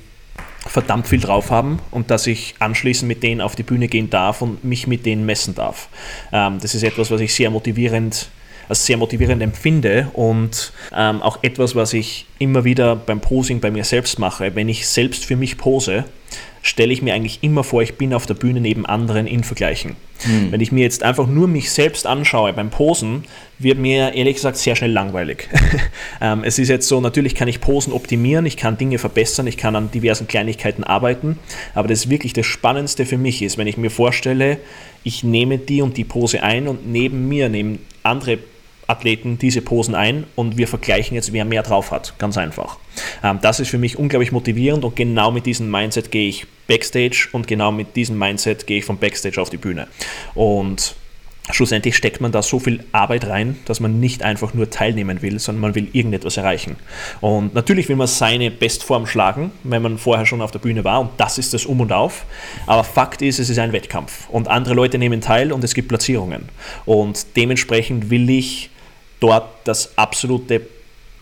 verdammt viel drauf haben und dass ich anschließend mit denen auf die Bühne gehen darf und mich mit denen messen darf. Ähm, das ist etwas, was ich sehr motivierend finde als sehr motivierend empfinde und ähm, auch etwas, was ich immer wieder beim Posing bei mir selbst mache. Wenn ich selbst für mich pose, stelle ich mir eigentlich immer vor, ich bin auf der Bühne neben anderen in Vergleichen. Hm. Wenn ich mir jetzt einfach nur mich selbst anschaue beim Posen, wird mir ehrlich gesagt sehr schnell langweilig. ähm, es ist jetzt so, natürlich kann ich Posen optimieren, ich kann Dinge verbessern, ich kann an diversen Kleinigkeiten arbeiten, aber das wirklich das Spannendste für mich ist, wenn ich mir vorstelle, ich nehme die und die Pose ein und neben mir nehmen andere Athleten diese Posen ein und wir vergleichen jetzt, wer mehr drauf hat. Ganz einfach. Ähm, das ist für mich unglaublich motivierend und genau mit diesem Mindset gehe ich backstage und genau mit diesem Mindset gehe ich vom Backstage auf die Bühne. Und schlussendlich steckt man da so viel Arbeit rein, dass man nicht einfach nur teilnehmen will, sondern man will irgendetwas erreichen. Und natürlich will man seine Bestform schlagen, wenn man vorher schon auf der Bühne war und das ist das Um und Auf. Aber Fakt ist, es ist ein Wettkampf und andere Leute nehmen teil und es gibt Platzierungen. Und dementsprechend will ich dort das absolute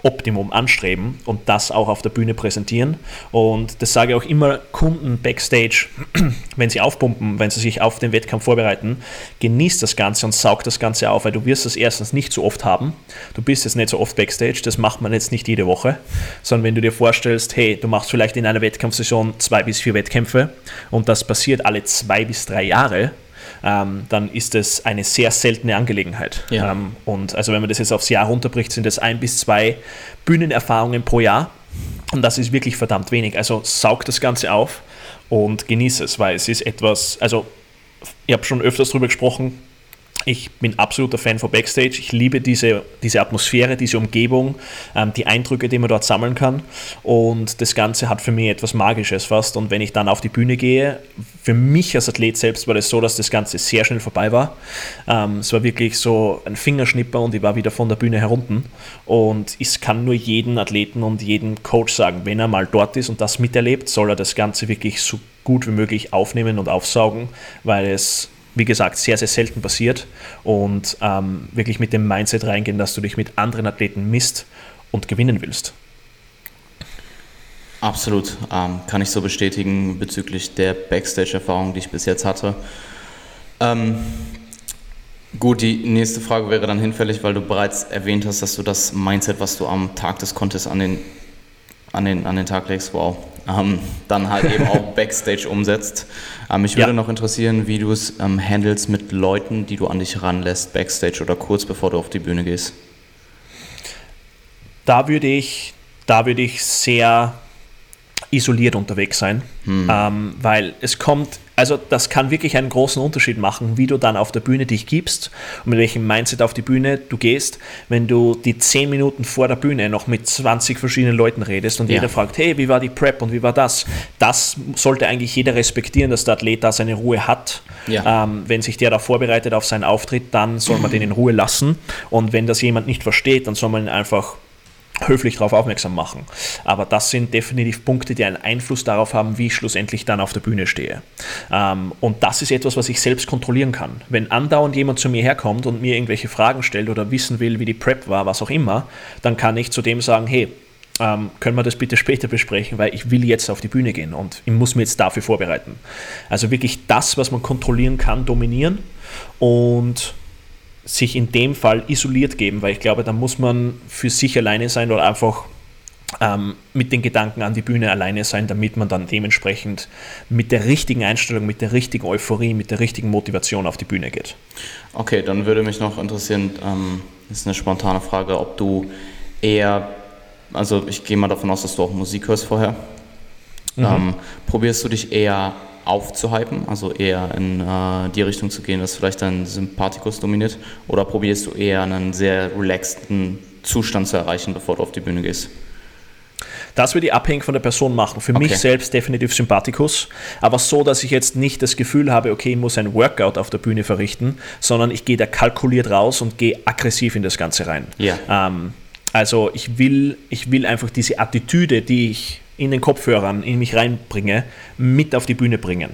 Optimum anstreben und das auch auf der Bühne präsentieren. Und das sage ich auch immer Kunden backstage, wenn sie aufpumpen, wenn sie sich auf den Wettkampf vorbereiten, genießt das Ganze und saugt das Ganze auf, weil du wirst das erstens nicht so oft haben. Du bist jetzt nicht so oft backstage, das macht man jetzt nicht jede Woche, sondern wenn du dir vorstellst, hey, du machst vielleicht in einer Wettkampfsaison zwei bis vier Wettkämpfe und das passiert alle zwei bis drei Jahre, ähm, dann ist es eine sehr seltene Angelegenheit. Ja. Ähm, und also wenn man das jetzt aufs Jahr runterbricht, sind es ein bis zwei Bühnenerfahrungen pro Jahr. Und das ist wirklich verdammt wenig. Also saug das Ganze auf und genieße es, weil es ist etwas, also ich habe schon öfters darüber gesprochen, ich bin absoluter Fan von Backstage. Ich liebe diese, diese Atmosphäre, diese Umgebung, ähm, die Eindrücke, die man dort sammeln kann. Und das Ganze hat für mich etwas Magisches fast. Und wenn ich dann auf die Bühne gehe, für mich als Athlet selbst war das so, dass das Ganze sehr schnell vorbei war. Ähm, es war wirklich so ein Fingerschnipper und ich war wieder von der Bühne herunten. Und ich kann nur jeden Athleten und jeden Coach sagen, wenn er mal dort ist und das miterlebt, soll er das Ganze wirklich so gut wie möglich aufnehmen und aufsaugen, weil es wie gesagt, sehr, sehr selten passiert und ähm, wirklich mit dem Mindset reingehen, dass du dich mit anderen Athleten misst und gewinnen willst. Absolut, ähm, kann ich so bestätigen bezüglich der Backstage-Erfahrung, die ich bis jetzt hatte. Ähm, gut, die nächste Frage wäre dann hinfällig, weil du bereits erwähnt hast, dass du das Mindset, was du am Tag des Contests an den, an den, an den Tag legst, wow, ähm, dann halt eben auch Backstage umsetzt. Ähm, mich würde ja. noch interessieren, wie du es ähm, handelst mit Leuten, die du an dich ranlässt, Backstage oder kurz bevor du auf die Bühne gehst. Da würde ich, da würde ich sehr isoliert unterwegs sein, hm. ähm, weil es kommt, also das kann wirklich einen großen Unterschied machen, wie du dann auf der Bühne dich gibst und mit welchem Mindset auf die Bühne du gehst, wenn du die zehn Minuten vor der Bühne noch mit 20 verschiedenen Leuten redest und ja. jeder fragt, hey, wie war die Prep und wie war das? Das sollte eigentlich jeder respektieren, dass der Athlet da seine Ruhe hat. Ja. Ähm, wenn sich der da vorbereitet auf seinen Auftritt, dann soll man den in Ruhe lassen und wenn das jemand nicht versteht, dann soll man ihn einfach höflich darauf aufmerksam machen. Aber das sind definitiv Punkte, die einen Einfluss darauf haben, wie ich schlussendlich dann auf der Bühne stehe. Ähm, und das ist etwas, was ich selbst kontrollieren kann. Wenn andauernd jemand zu mir herkommt und mir irgendwelche Fragen stellt oder wissen will, wie die Prep war, was auch immer, dann kann ich zu dem sagen, hey, ähm, können wir das bitte später besprechen, weil ich will jetzt auf die Bühne gehen und ich muss mir jetzt dafür vorbereiten. Also wirklich das, was man kontrollieren kann, dominieren und sich in dem Fall isoliert geben, weil ich glaube, da muss man für sich alleine sein oder einfach ähm, mit den Gedanken an die Bühne alleine sein, damit man dann dementsprechend mit der richtigen Einstellung, mit der richtigen Euphorie, mit der richtigen Motivation auf die Bühne geht. Okay, dann würde mich noch interessieren, ähm, ist eine spontane Frage, ob du eher, also ich gehe mal davon aus, dass du auch Musik hörst vorher. Mhm. Ähm, probierst du dich eher aufzuhypen, also eher in äh, die Richtung zu gehen, dass vielleicht dein Sympathikus dominiert? Oder probierst du eher einen sehr relaxten Zustand zu erreichen, bevor du auf die Bühne gehst? Das würde ich abhängig von der Person machen. Für okay. mich selbst definitiv Sympathikus, aber so, dass ich jetzt nicht das Gefühl habe, okay, ich muss ein Workout auf der Bühne verrichten, sondern ich gehe da kalkuliert raus und gehe aggressiv in das Ganze rein. Ja. Ähm, also ich will, ich will einfach diese Attitüde, die ich in den Kopfhörern in mich reinbringe, mit auf die Bühne bringen.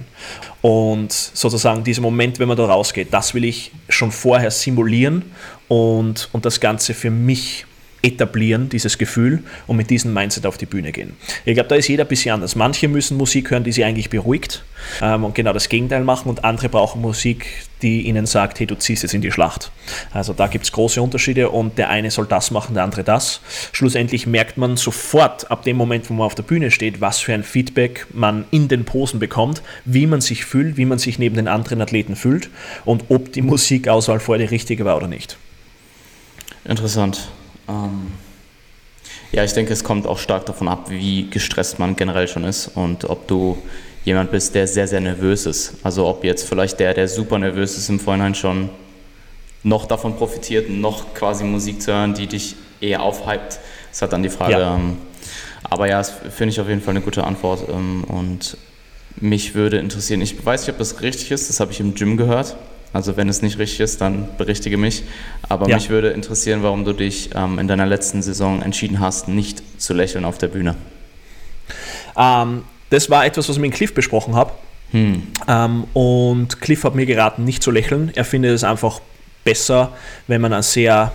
Und sozusagen dieser Moment, wenn man da rausgeht, das will ich schon vorher simulieren und, und das Ganze für mich etablieren, dieses Gefühl, und mit diesem Mindset auf die Bühne gehen. Ich glaube, da ist jeder ein bisschen anders. Manche müssen Musik hören, die sie eigentlich beruhigt ähm, und genau das Gegenteil machen, und andere brauchen Musik, die ihnen sagt, hey, du ziehst jetzt in die Schlacht. Also da gibt es große Unterschiede und der eine soll das machen, der andere das. Schlussendlich merkt man sofort ab dem Moment, wo man auf der Bühne steht, was für ein Feedback man in den Posen bekommt, wie man sich fühlt, wie man sich neben den anderen Athleten fühlt und ob die Musikauswahl vorher die richtige war oder nicht. Interessant. Ähm, ja, ich denke, es kommt auch stark davon ab, wie gestresst man generell schon ist und ob du jemand bist, der sehr, sehr nervös ist. Also ob jetzt vielleicht der, der super nervös ist im Vorhinein schon noch davon profitiert, noch quasi Musik zu hören, die dich eher aufhypt, ist halt dann die Frage. Ja. Ähm, aber ja, das finde ich auf jeden Fall eine gute Antwort ähm, und mich würde interessieren, ich weiß nicht, ob das richtig ist, das habe ich im Gym gehört, also wenn es nicht richtig ist, dann berichtige mich. Aber ja. mich würde interessieren, warum du dich ähm, in deiner letzten Saison entschieden hast, nicht zu lächeln auf der Bühne. Ähm, das war etwas, was ich mit Cliff besprochen habe. Hm. Ähm, und Cliff hat mir geraten, nicht zu lächeln. Er findet es einfach besser, wenn man ein sehr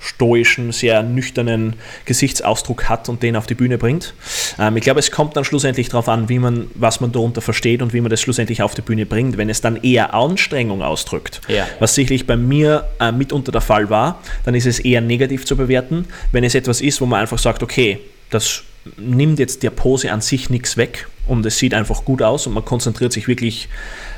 stoischen, sehr nüchternen Gesichtsausdruck hat und den auf die Bühne bringt. Ähm, ich glaube, es kommt dann schlussendlich darauf an, wie man, was man darunter versteht und wie man das schlussendlich auf die Bühne bringt. Wenn es dann eher Anstrengung ausdrückt, ja. was sicherlich bei mir äh, mitunter der Fall war, dann ist es eher negativ zu bewerten. Wenn es etwas ist, wo man einfach sagt, okay, das nimmt jetzt der Pose an sich nichts weg und es sieht einfach gut aus und man konzentriert sich wirklich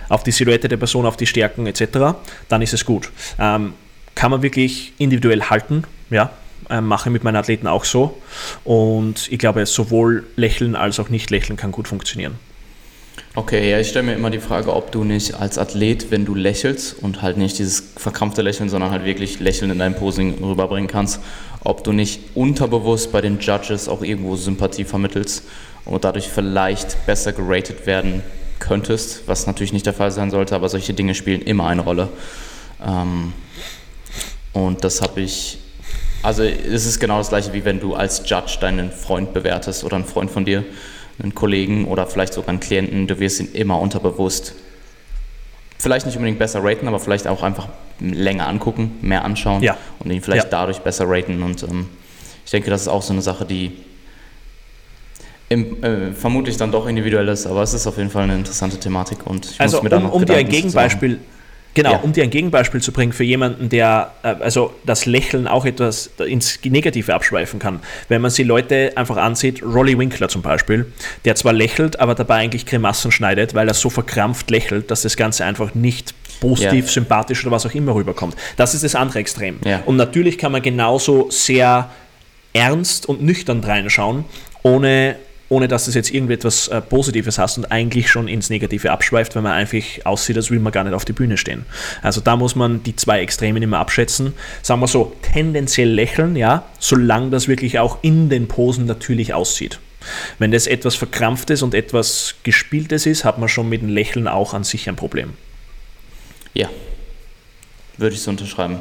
auf die Silhouette der Person, auf die Stärken etc., dann ist es gut. Ähm, kann man wirklich individuell halten, ja, äh, mache mit meinen Athleten auch so und ich glaube, sowohl lächeln als auch nicht lächeln kann gut funktionieren. Okay, ja, ich stelle mir immer die Frage, ob du nicht als Athlet, wenn du lächelst und halt nicht dieses verkrampfte Lächeln, sondern halt wirklich Lächeln in deinem Posing rüberbringen kannst, ob du nicht unterbewusst bei den Judges auch irgendwo Sympathie vermittelst und dadurch vielleicht besser geratet werden könntest, was natürlich nicht der Fall sein sollte, aber solche Dinge spielen immer eine Rolle. Ähm, und das habe ich, also es ist genau das gleiche, wie wenn du als Judge deinen Freund bewertest oder einen Freund von dir einen Kollegen oder vielleicht sogar einen Klienten, du wirst ihn immer unterbewusst vielleicht nicht unbedingt besser raten, aber vielleicht auch einfach länger angucken, mehr anschauen ja. und ihn vielleicht ja. dadurch besser raten. Und ähm, ich denke, das ist auch so eine Sache, die im, äh, vermutlich dann doch individuell ist, aber es ist auf jeden Fall eine interessante Thematik. Und ich also muss mir um, um dir ein Gegenbeispiel Genau, ja. um dir ein Gegenbeispiel zu bringen für jemanden, der äh, also das Lächeln auch etwas ins Negative abschweifen kann. Wenn man sich Leute einfach ansieht, Rolly Winkler zum Beispiel, der zwar lächelt, aber dabei eigentlich Grimassen schneidet, weil er so verkrampft lächelt, dass das Ganze einfach nicht positiv, ja. sympathisch oder was auch immer rüberkommt. Das ist das andere Extrem. Ja. Und natürlich kann man genauso sehr ernst und nüchtern reinschauen, ohne ohne dass es jetzt irgendetwas äh, Positives hast und eigentlich schon ins Negative abschweift, wenn man einfach aussieht, als will man gar nicht auf die Bühne stehen. Also da muss man die zwei Extremen immer abschätzen. Sagen wir so, tendenziell lächeln, ja, solange das wirklich auch in den Posen natürlich aussieht. Wenn das etwas Verkrampftes und etwas Gespieltes ist, hat man schon mit dem Lächeln auch an sich ein Problem. Ja, würde ich so unterschreiben.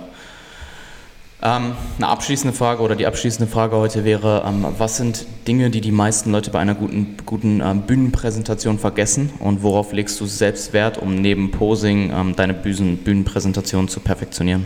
Ähm, eine abschließende Frage oder die abschließende Frage heute wäre, ähm, was sind Dinge, die die meisten Leute bei einer guten, guten ähm, Bühnenpräsentation vergessen und worauf legst du selbst Wert, um neben Posing ähm, deine Bühnen, Bühnenpräsentation zu perfektionieren?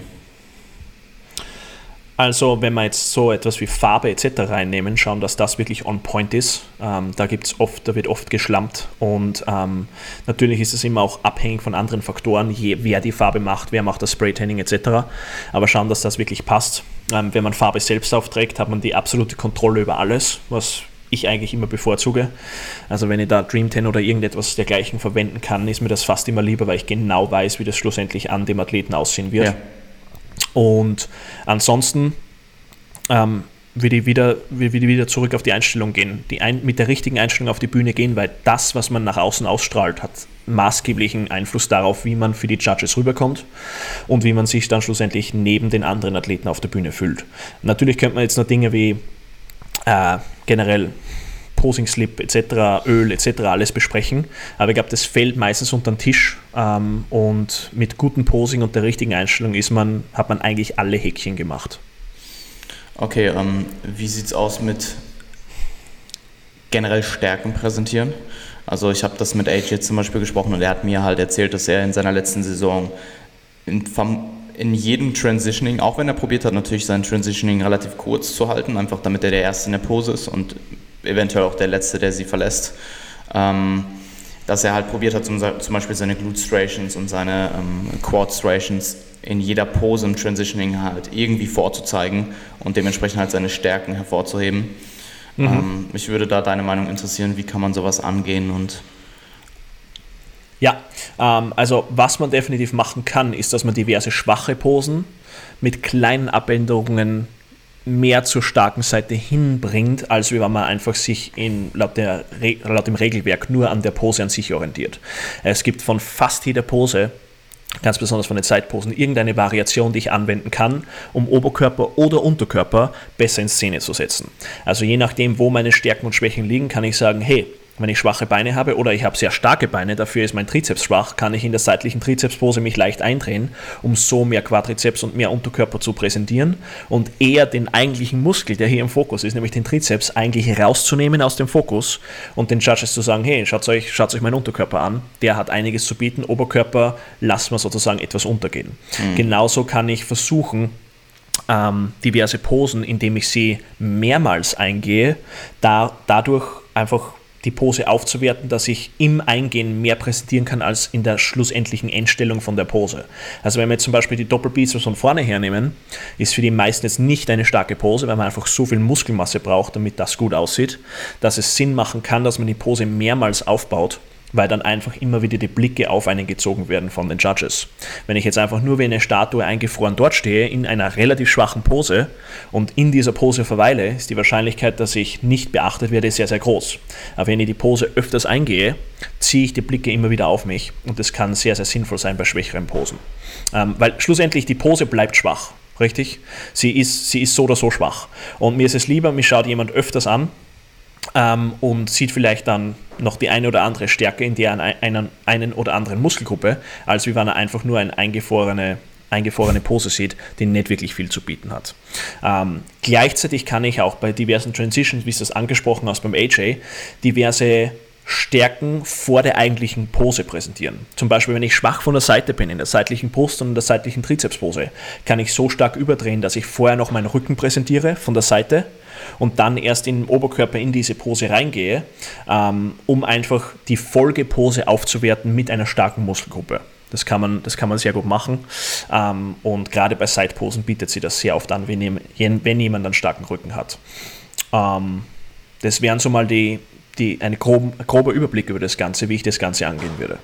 Also wenn wir jetzt so etwas wie Farbe etc. reinnehmen, schauen, dass das wirklich on point ist. Ähm, da gibt's oft, da wird oft geschlampt und ähm, natürlich ist es immer auch abhängig von anderen Faktoren, je, wer die Farbe macht, wer macht das Spraytanning etc. Aber schauen, dass das wirklich passt. Ähm, wenn man Farbe selbst aufträgt, hat man die absolute Kontrolle über alles, was ich eigentlich immer bevorzuge. Also wenn ich da Dream 10 oder irgendetwas dergleichen verwenden kann, ist mir das fast immer lieber, weil ich genau weiß, wie das schlussendlich an dem Athleten aussehen wird. Ja. Und ansonsten ähm, würde ich wieder, würde wieder zurück auf die Einstellung gehen, die ein, mit der richtigen Einstellung auf die Bühne gehen, weil das, was man nach außen ausstrahlt, hat maßgeblichen Einfluss darauf, wie man für die Judges rüberkommt und wie man sich dann schlussendlich neben den anderen Athleten auf der Bühne fühlt. Natürlich könnte man jetzt noch Dinge wie äh, generell Posing Slip etc., Öl etc. alles besprechen. Aber ich glaube, das fällt meistens unter den Tisch ähm, und mit gutem Posing und der richtigen Einstellung ist man, hat man eigentlich alle Häkchen gemacht. Okay, ähm, wie sieht es aus mit generell Stärken präsentieren? Also ich habe das mit AJ zum Beispiel gesprochen und er hat mir halt erzählt, dass er in seiner letzten Saison in, in jedem Transitioning, auch wenn er probiert hat, natürlich sein Transitioning relativ kurz zu halten, einfach damit er der Erste in der Pose ist und eventuell auch der Letzte, der sie verlässt. Ähm, dass er halt probiert hat, zum, zum Beispiel seine Glute Striations und seine ähm, Quad Striations in jeder Pose im Transitioning halt irgendwie vorzuzeigen und dementsprechend halt seine Stärken hervorzuheben. Mhm. Ähm, mich würde da deine Meinung interessieren, wie kann man sowas angehen und ja, ähm, also was man definitiv machen kann, ist, dass man diverse schwache Posen mit kleinen Abänderungen mehr zur starken Seite hinbringt, als wenn man einfach sich in, laut, der, laut dem Regelwerk nur an der Pose an sich orientiert. Es gibt von fast jeder Pose ganz besonders von den Zeitposen, irgendeine Variation, die ich anwenden kann, um Oberkörper oder Unterkörper besser in Szene zu setzen. Also je nachdem, wo meine Stärken und Schwächen liegen, kann ich sagen, hey, wenn ich schwache Beine habe oder ich habe sehr starke Beine, dafür ist mein Trizeps schwach, kann ich in der seitlichen Trizepspose mich leicht eindrehen, um so mehr Quadrizeps und mehr Unterkörper zu präsentieren und eher den eigentlichen Muskel, der hier im Fokus ist, nämlich den Trizeps, eigentlich rauszunehmen aus dem Fokus und den Judges zu sagen, hey, schaut euch, schaut euch meinen Unterkörper an, der hat einiges zu bieten, Oberkörper lassen wir sozusagen etwas untergehen. Mhm. Genauso kann ich versuchen, ähm, diverse Posen, indem ich sie mehrmals eingehe, da, dadurch einfach die Pose aufzuwerten, dass ich im Eingehen mehr präsentieren kann als in der schlussendlichen Endstellung von der Pose. Also wenn wir jetzt zum Beispiel die Doppelbizeps von vorne hernehmen, ist für die meisten jetzt nicht eine starke Pose, weil man einfach so viel Muskelmasse braucht, damit das gut aussieht, dass es Sinn machen kann, dass man die Pose mehrmals aufbaut weil dann einfach immer wieder die Blicke auf einen gezogen werden von den Judges. Wenn ich jetzt einfach nur wie eine Statue eingefroren dort stehe, in einer relativ schwachen Pose und in dieser Pose verweile, ist die Wahrscheinlichkeit, dass ich nicht beachtet werde, sehr, sehr groß. Aber wenn ich die Pose öfters eingehe, ziehe ich die Blicke immer wieder auf mich und das kann sehr, sehr sinnvoll sein bei schwächeren Posen. Ähm, weil schlussendlich die Pose bleibt schwach. Richtig? Sie ist, sie ist so oder so schwach. Und mir ist es lieber, mich schaut jemand öfters an ähm, und sieht vielleicht dann noch die eine oder andere Stärke in der einen, einen oder anderen Muskelgruppe, als wie wenn er einfach nur eine eingefrorene, eingefrorene Pose sieht, die nicht wirklich viel zu bieten hat. Ähm, gleichzeitig kann ich auch bei diversen Transitions, wie es das angesprochen hast beim AJ, diverse Stärken vor der eigentlichen Pose präsentieren. Zum Beispiel, wenn ich schwach von der Seite bin, in der seitlichen Brust und in der seitlichen Trizepspose, kann ich so stark überdrehen, dass ich vorher noch meinen Rücken präsentiere von der Seite und dann erst im Oberkörper in diese Pose reingehe, ähm, um einfach die Folgepose aufzuwerten mit einer starken Muskelgruppe. Das kann man, das kann man sehr gut machen. Ähm, und gerade bei Sideposen bietet sie das sehr oft an, wenn, jemand einen starken Rücken hat. Ähm, das wären so mal die, die, eine groben, grober Überblick über das Ganze, wie ich das Ganze angehen würde.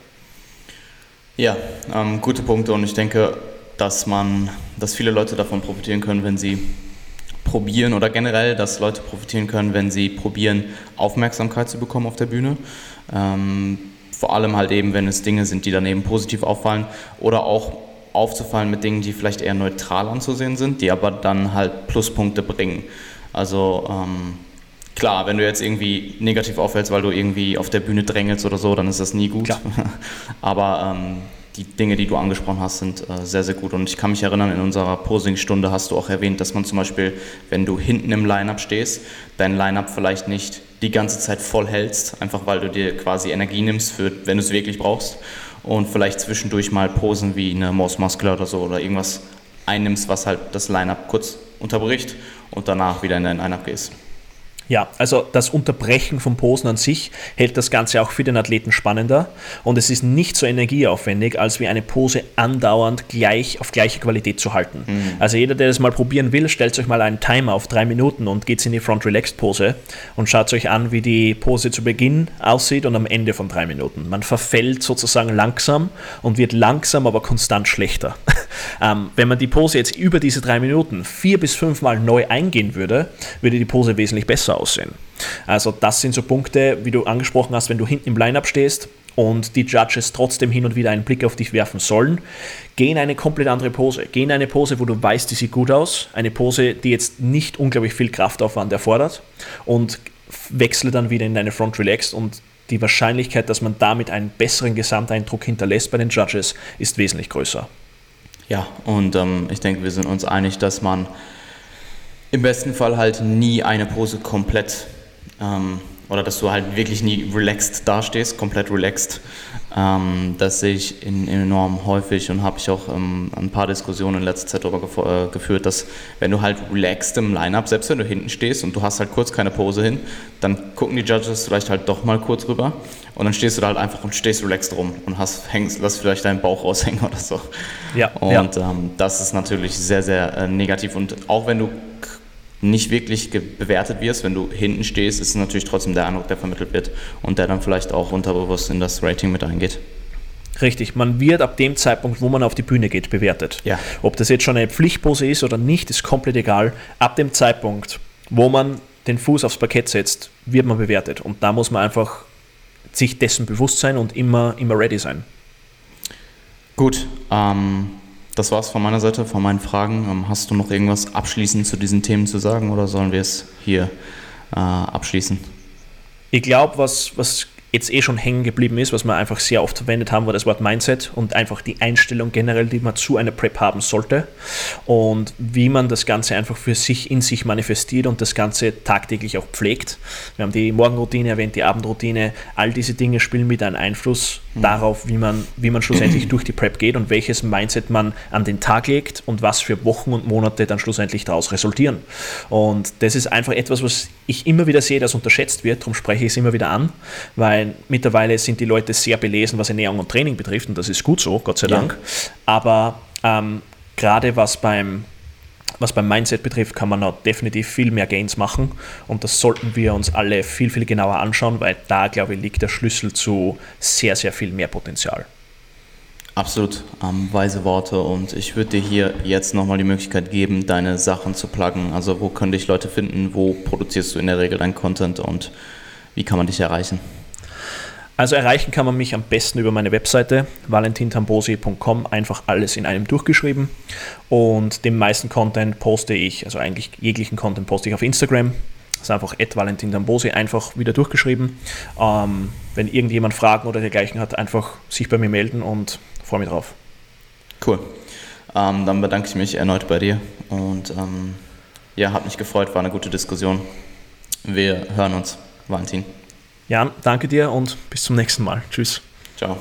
Ja, ähm, gute Punkte und ich denke, dass man, dass viele Leute davon profitieren können, wenn sie probieren oder generell, dass Leute profitieren können, wenn sie probieren, Aufmerksamkeit zu bekommen auf der Bühne. Ähm, vor allem halt eben, wenn es Dinge sind, die daneben positiv auffallen oder auch aufzufallen mit Dingen, die vielleicht eher neutral anzusehen sind, die aber dann halt Pluspunkte bringen. Also ähm, klar, wenn du jetzt irgendwie negativ auffällst, weil du irgendwie auf der Bühne drängelst oder so, dann ist das nie gut. aber ähm, die Dinge, die du angesprochen hast, sind äh, sehr, sehr gut. Und ich kann mich erinnern, in unserer Posing-Stunde hast du auch erwähnt, dass man zum Beispiel, wenn du hinten im Line-Up stehst, dein Line-Up vielleicht nicht die ganze Zeit voll hältst, einfach weil du dir quasi Energie nimmst, für, wenn du es wirklich brauchst. Und vielleicht zwischendurch mal Posen wie eine Most Muscular oder so oder irgendwas einnimmst, was halt das Line-Up kurz unterbricht und danach wieder in dein Line-Up gehst. Ja, also das Unterbrechen von Posen an sich hält das Ganze auch für den Athleten spannender und es ist nicht so energieaufwendig, als wie eine Pose andauernd gleich auf gleiche Qualität zu halten. Mhm. Also jeder, der das mal probieren will, stellt euch mal einen Timer auf drei Minuten und geht in die Front Relaxed Pose und schaut euch an, wie die Pose zu Beginn aussieht und am Ende von drei Minuten. Man verfällt sozusagen langsam und wird langsam, aber konstant schlechter. ähm, wenn man die Pose jetzt über diese drei Minuten vier bis fünf Mal neu eingehen würde, würde die Pose wesentlich besser aussehen. Also das sind so Punkte, wie du angesprochen hast, wenn du hinten im Line-up stehst und die Judges trotzdem hin und wieder einen Blick auf dich werfen sollen, geh in eine komplett andere Pose. Geh in eine Pose, wo du weißt, die sieht gut aus. Eine Pose, die jetzt nicht unglaublich viel Kraftaufwand erfordert und wechsle dann wieder in deine Front Relaxed und die Wahrscheinlichkeit, dass man damit einen besseren Gesamteindruck hinterlässt bei den Judges, ist wesentlich größer. Ja, und ähm, ich denke, wir sind uns einig, dass man im besten Fall halt nie eine Pose komplett ähm, oder dass du halt wirklich nie relaxed dastehst, komplett relaxed. Ähm, das sehe ich in, enorm häufig und habe ich auch ähm, ein paar Diskussionen in letzter Zeit darüber äh, geführt, dass wenn du halt relaxed im Line-Up, selbst wenn du hinten stehst und du hast halt kurz keine Pose hin, dann gucken die Judges vielleicht halt doch mal kurz rüber und dann stehst du da halt einfach und stehst relaxed rum und hast, hängst, lass vielleicht deinen Bauch raushängen oder so. Ja, und ja. Ähm, das ist natürlich sehr, sehr äh, negativ und auch wenn du nicht wirklich bewertet wirst, wenn du hinten stehst, ist es natürlich trotzdem der Eindruck, der vermittelt wird und der dann vielleicht auch unterbewusst in das Rating mit eingeht. Richtig, man wird ab dem Zeitpunkt, wo man auf die Bühne geht, bewertet. Ja. Ob das jetzt schon eine Pflichtpose ist oder nicht, ist komplett egal. Ab dem Zeitpunkt, wo man den Fuß aufs Parkett setzt, wird man bewertet. Und da muss man einfach sich dessen bewusst sein und immer, immer ready sein. Gut, ähm, das war es von meiner Seite, von meinen Fragen. Ähm, hast du noch irgendwas abschließend zu diesen Themen zu sagen oder sollen wir es hier äh, abschließen? Ich glaube, was, was jetzt eh schon hängen geblieben ist, was wir einfach sehr oft verwendet haben, war das Wort Mindset und einfach die Einstellung generell, die man zu einer Prep haben sollte und wie man das Ganze einfach für sich in sich manifestiert und das Ganze tagtäglich auch pflegt. Wir haben die Morgenroutine erwähnt, die Abendroutine, all diese Dinge spielen mit einem Einfluss mhm. darauf, wie man, wie man schlussendlich durch die Prep geht und welches Mindset man an den Tag legt und was für Wochen und Monate dann schlussendlich daraus resultieren. Und das ist einfach etwas, was ich immer wieder sehe, das unterschätzt wird, darum spreche ich es immer wieder an, weil weil mittlerweile sind die Leute sehr belesen, was Ernährung und Training betrifft und das ist gut so, Gott sei Dank. Ja. Aber ähm, gerade was beim was beim Mindset betrifft, kann man noch definitiv viel mehr Gains machen und das sollten wir uns alle viel, viel genauer anschauen, weil da, glaube ich, liegt der Schlüssel zu sehr, sehr viel mehr Potenzial. Absolut, ähm, weise Worte und ich würde dir hier jetzt nochmal die Möglichkeit geben, deine Sachen zu pluggen. Also wo können dich Leute finden, wo produzierst du in der Regel deinen Content und wie kann man dich erreichen? Also erreichen kann man mich am besten über meine Webseite valentintambosi.com, einfach alles in einem durchgeschrieben. Und den meisten Content poste ich, also eigentlich jeglichen Content poste ich auf Instagram. Das ist einfach valentintambosi, einfach wieder durchgeschrieben. Ähm, wenn irgendjemand Fragen oder dergleichen hat, einfach sich bei mir melden und freue mich drauf. Cool. Ähm, dann bedanke ich mich erneut bei dir und ähm, ja, hat mich gefreut, war eine gute Diskussion. Wir hören uns. Valentin. Jan, danke dir und bis zum nächsten Mal. Tschüss. Ciao.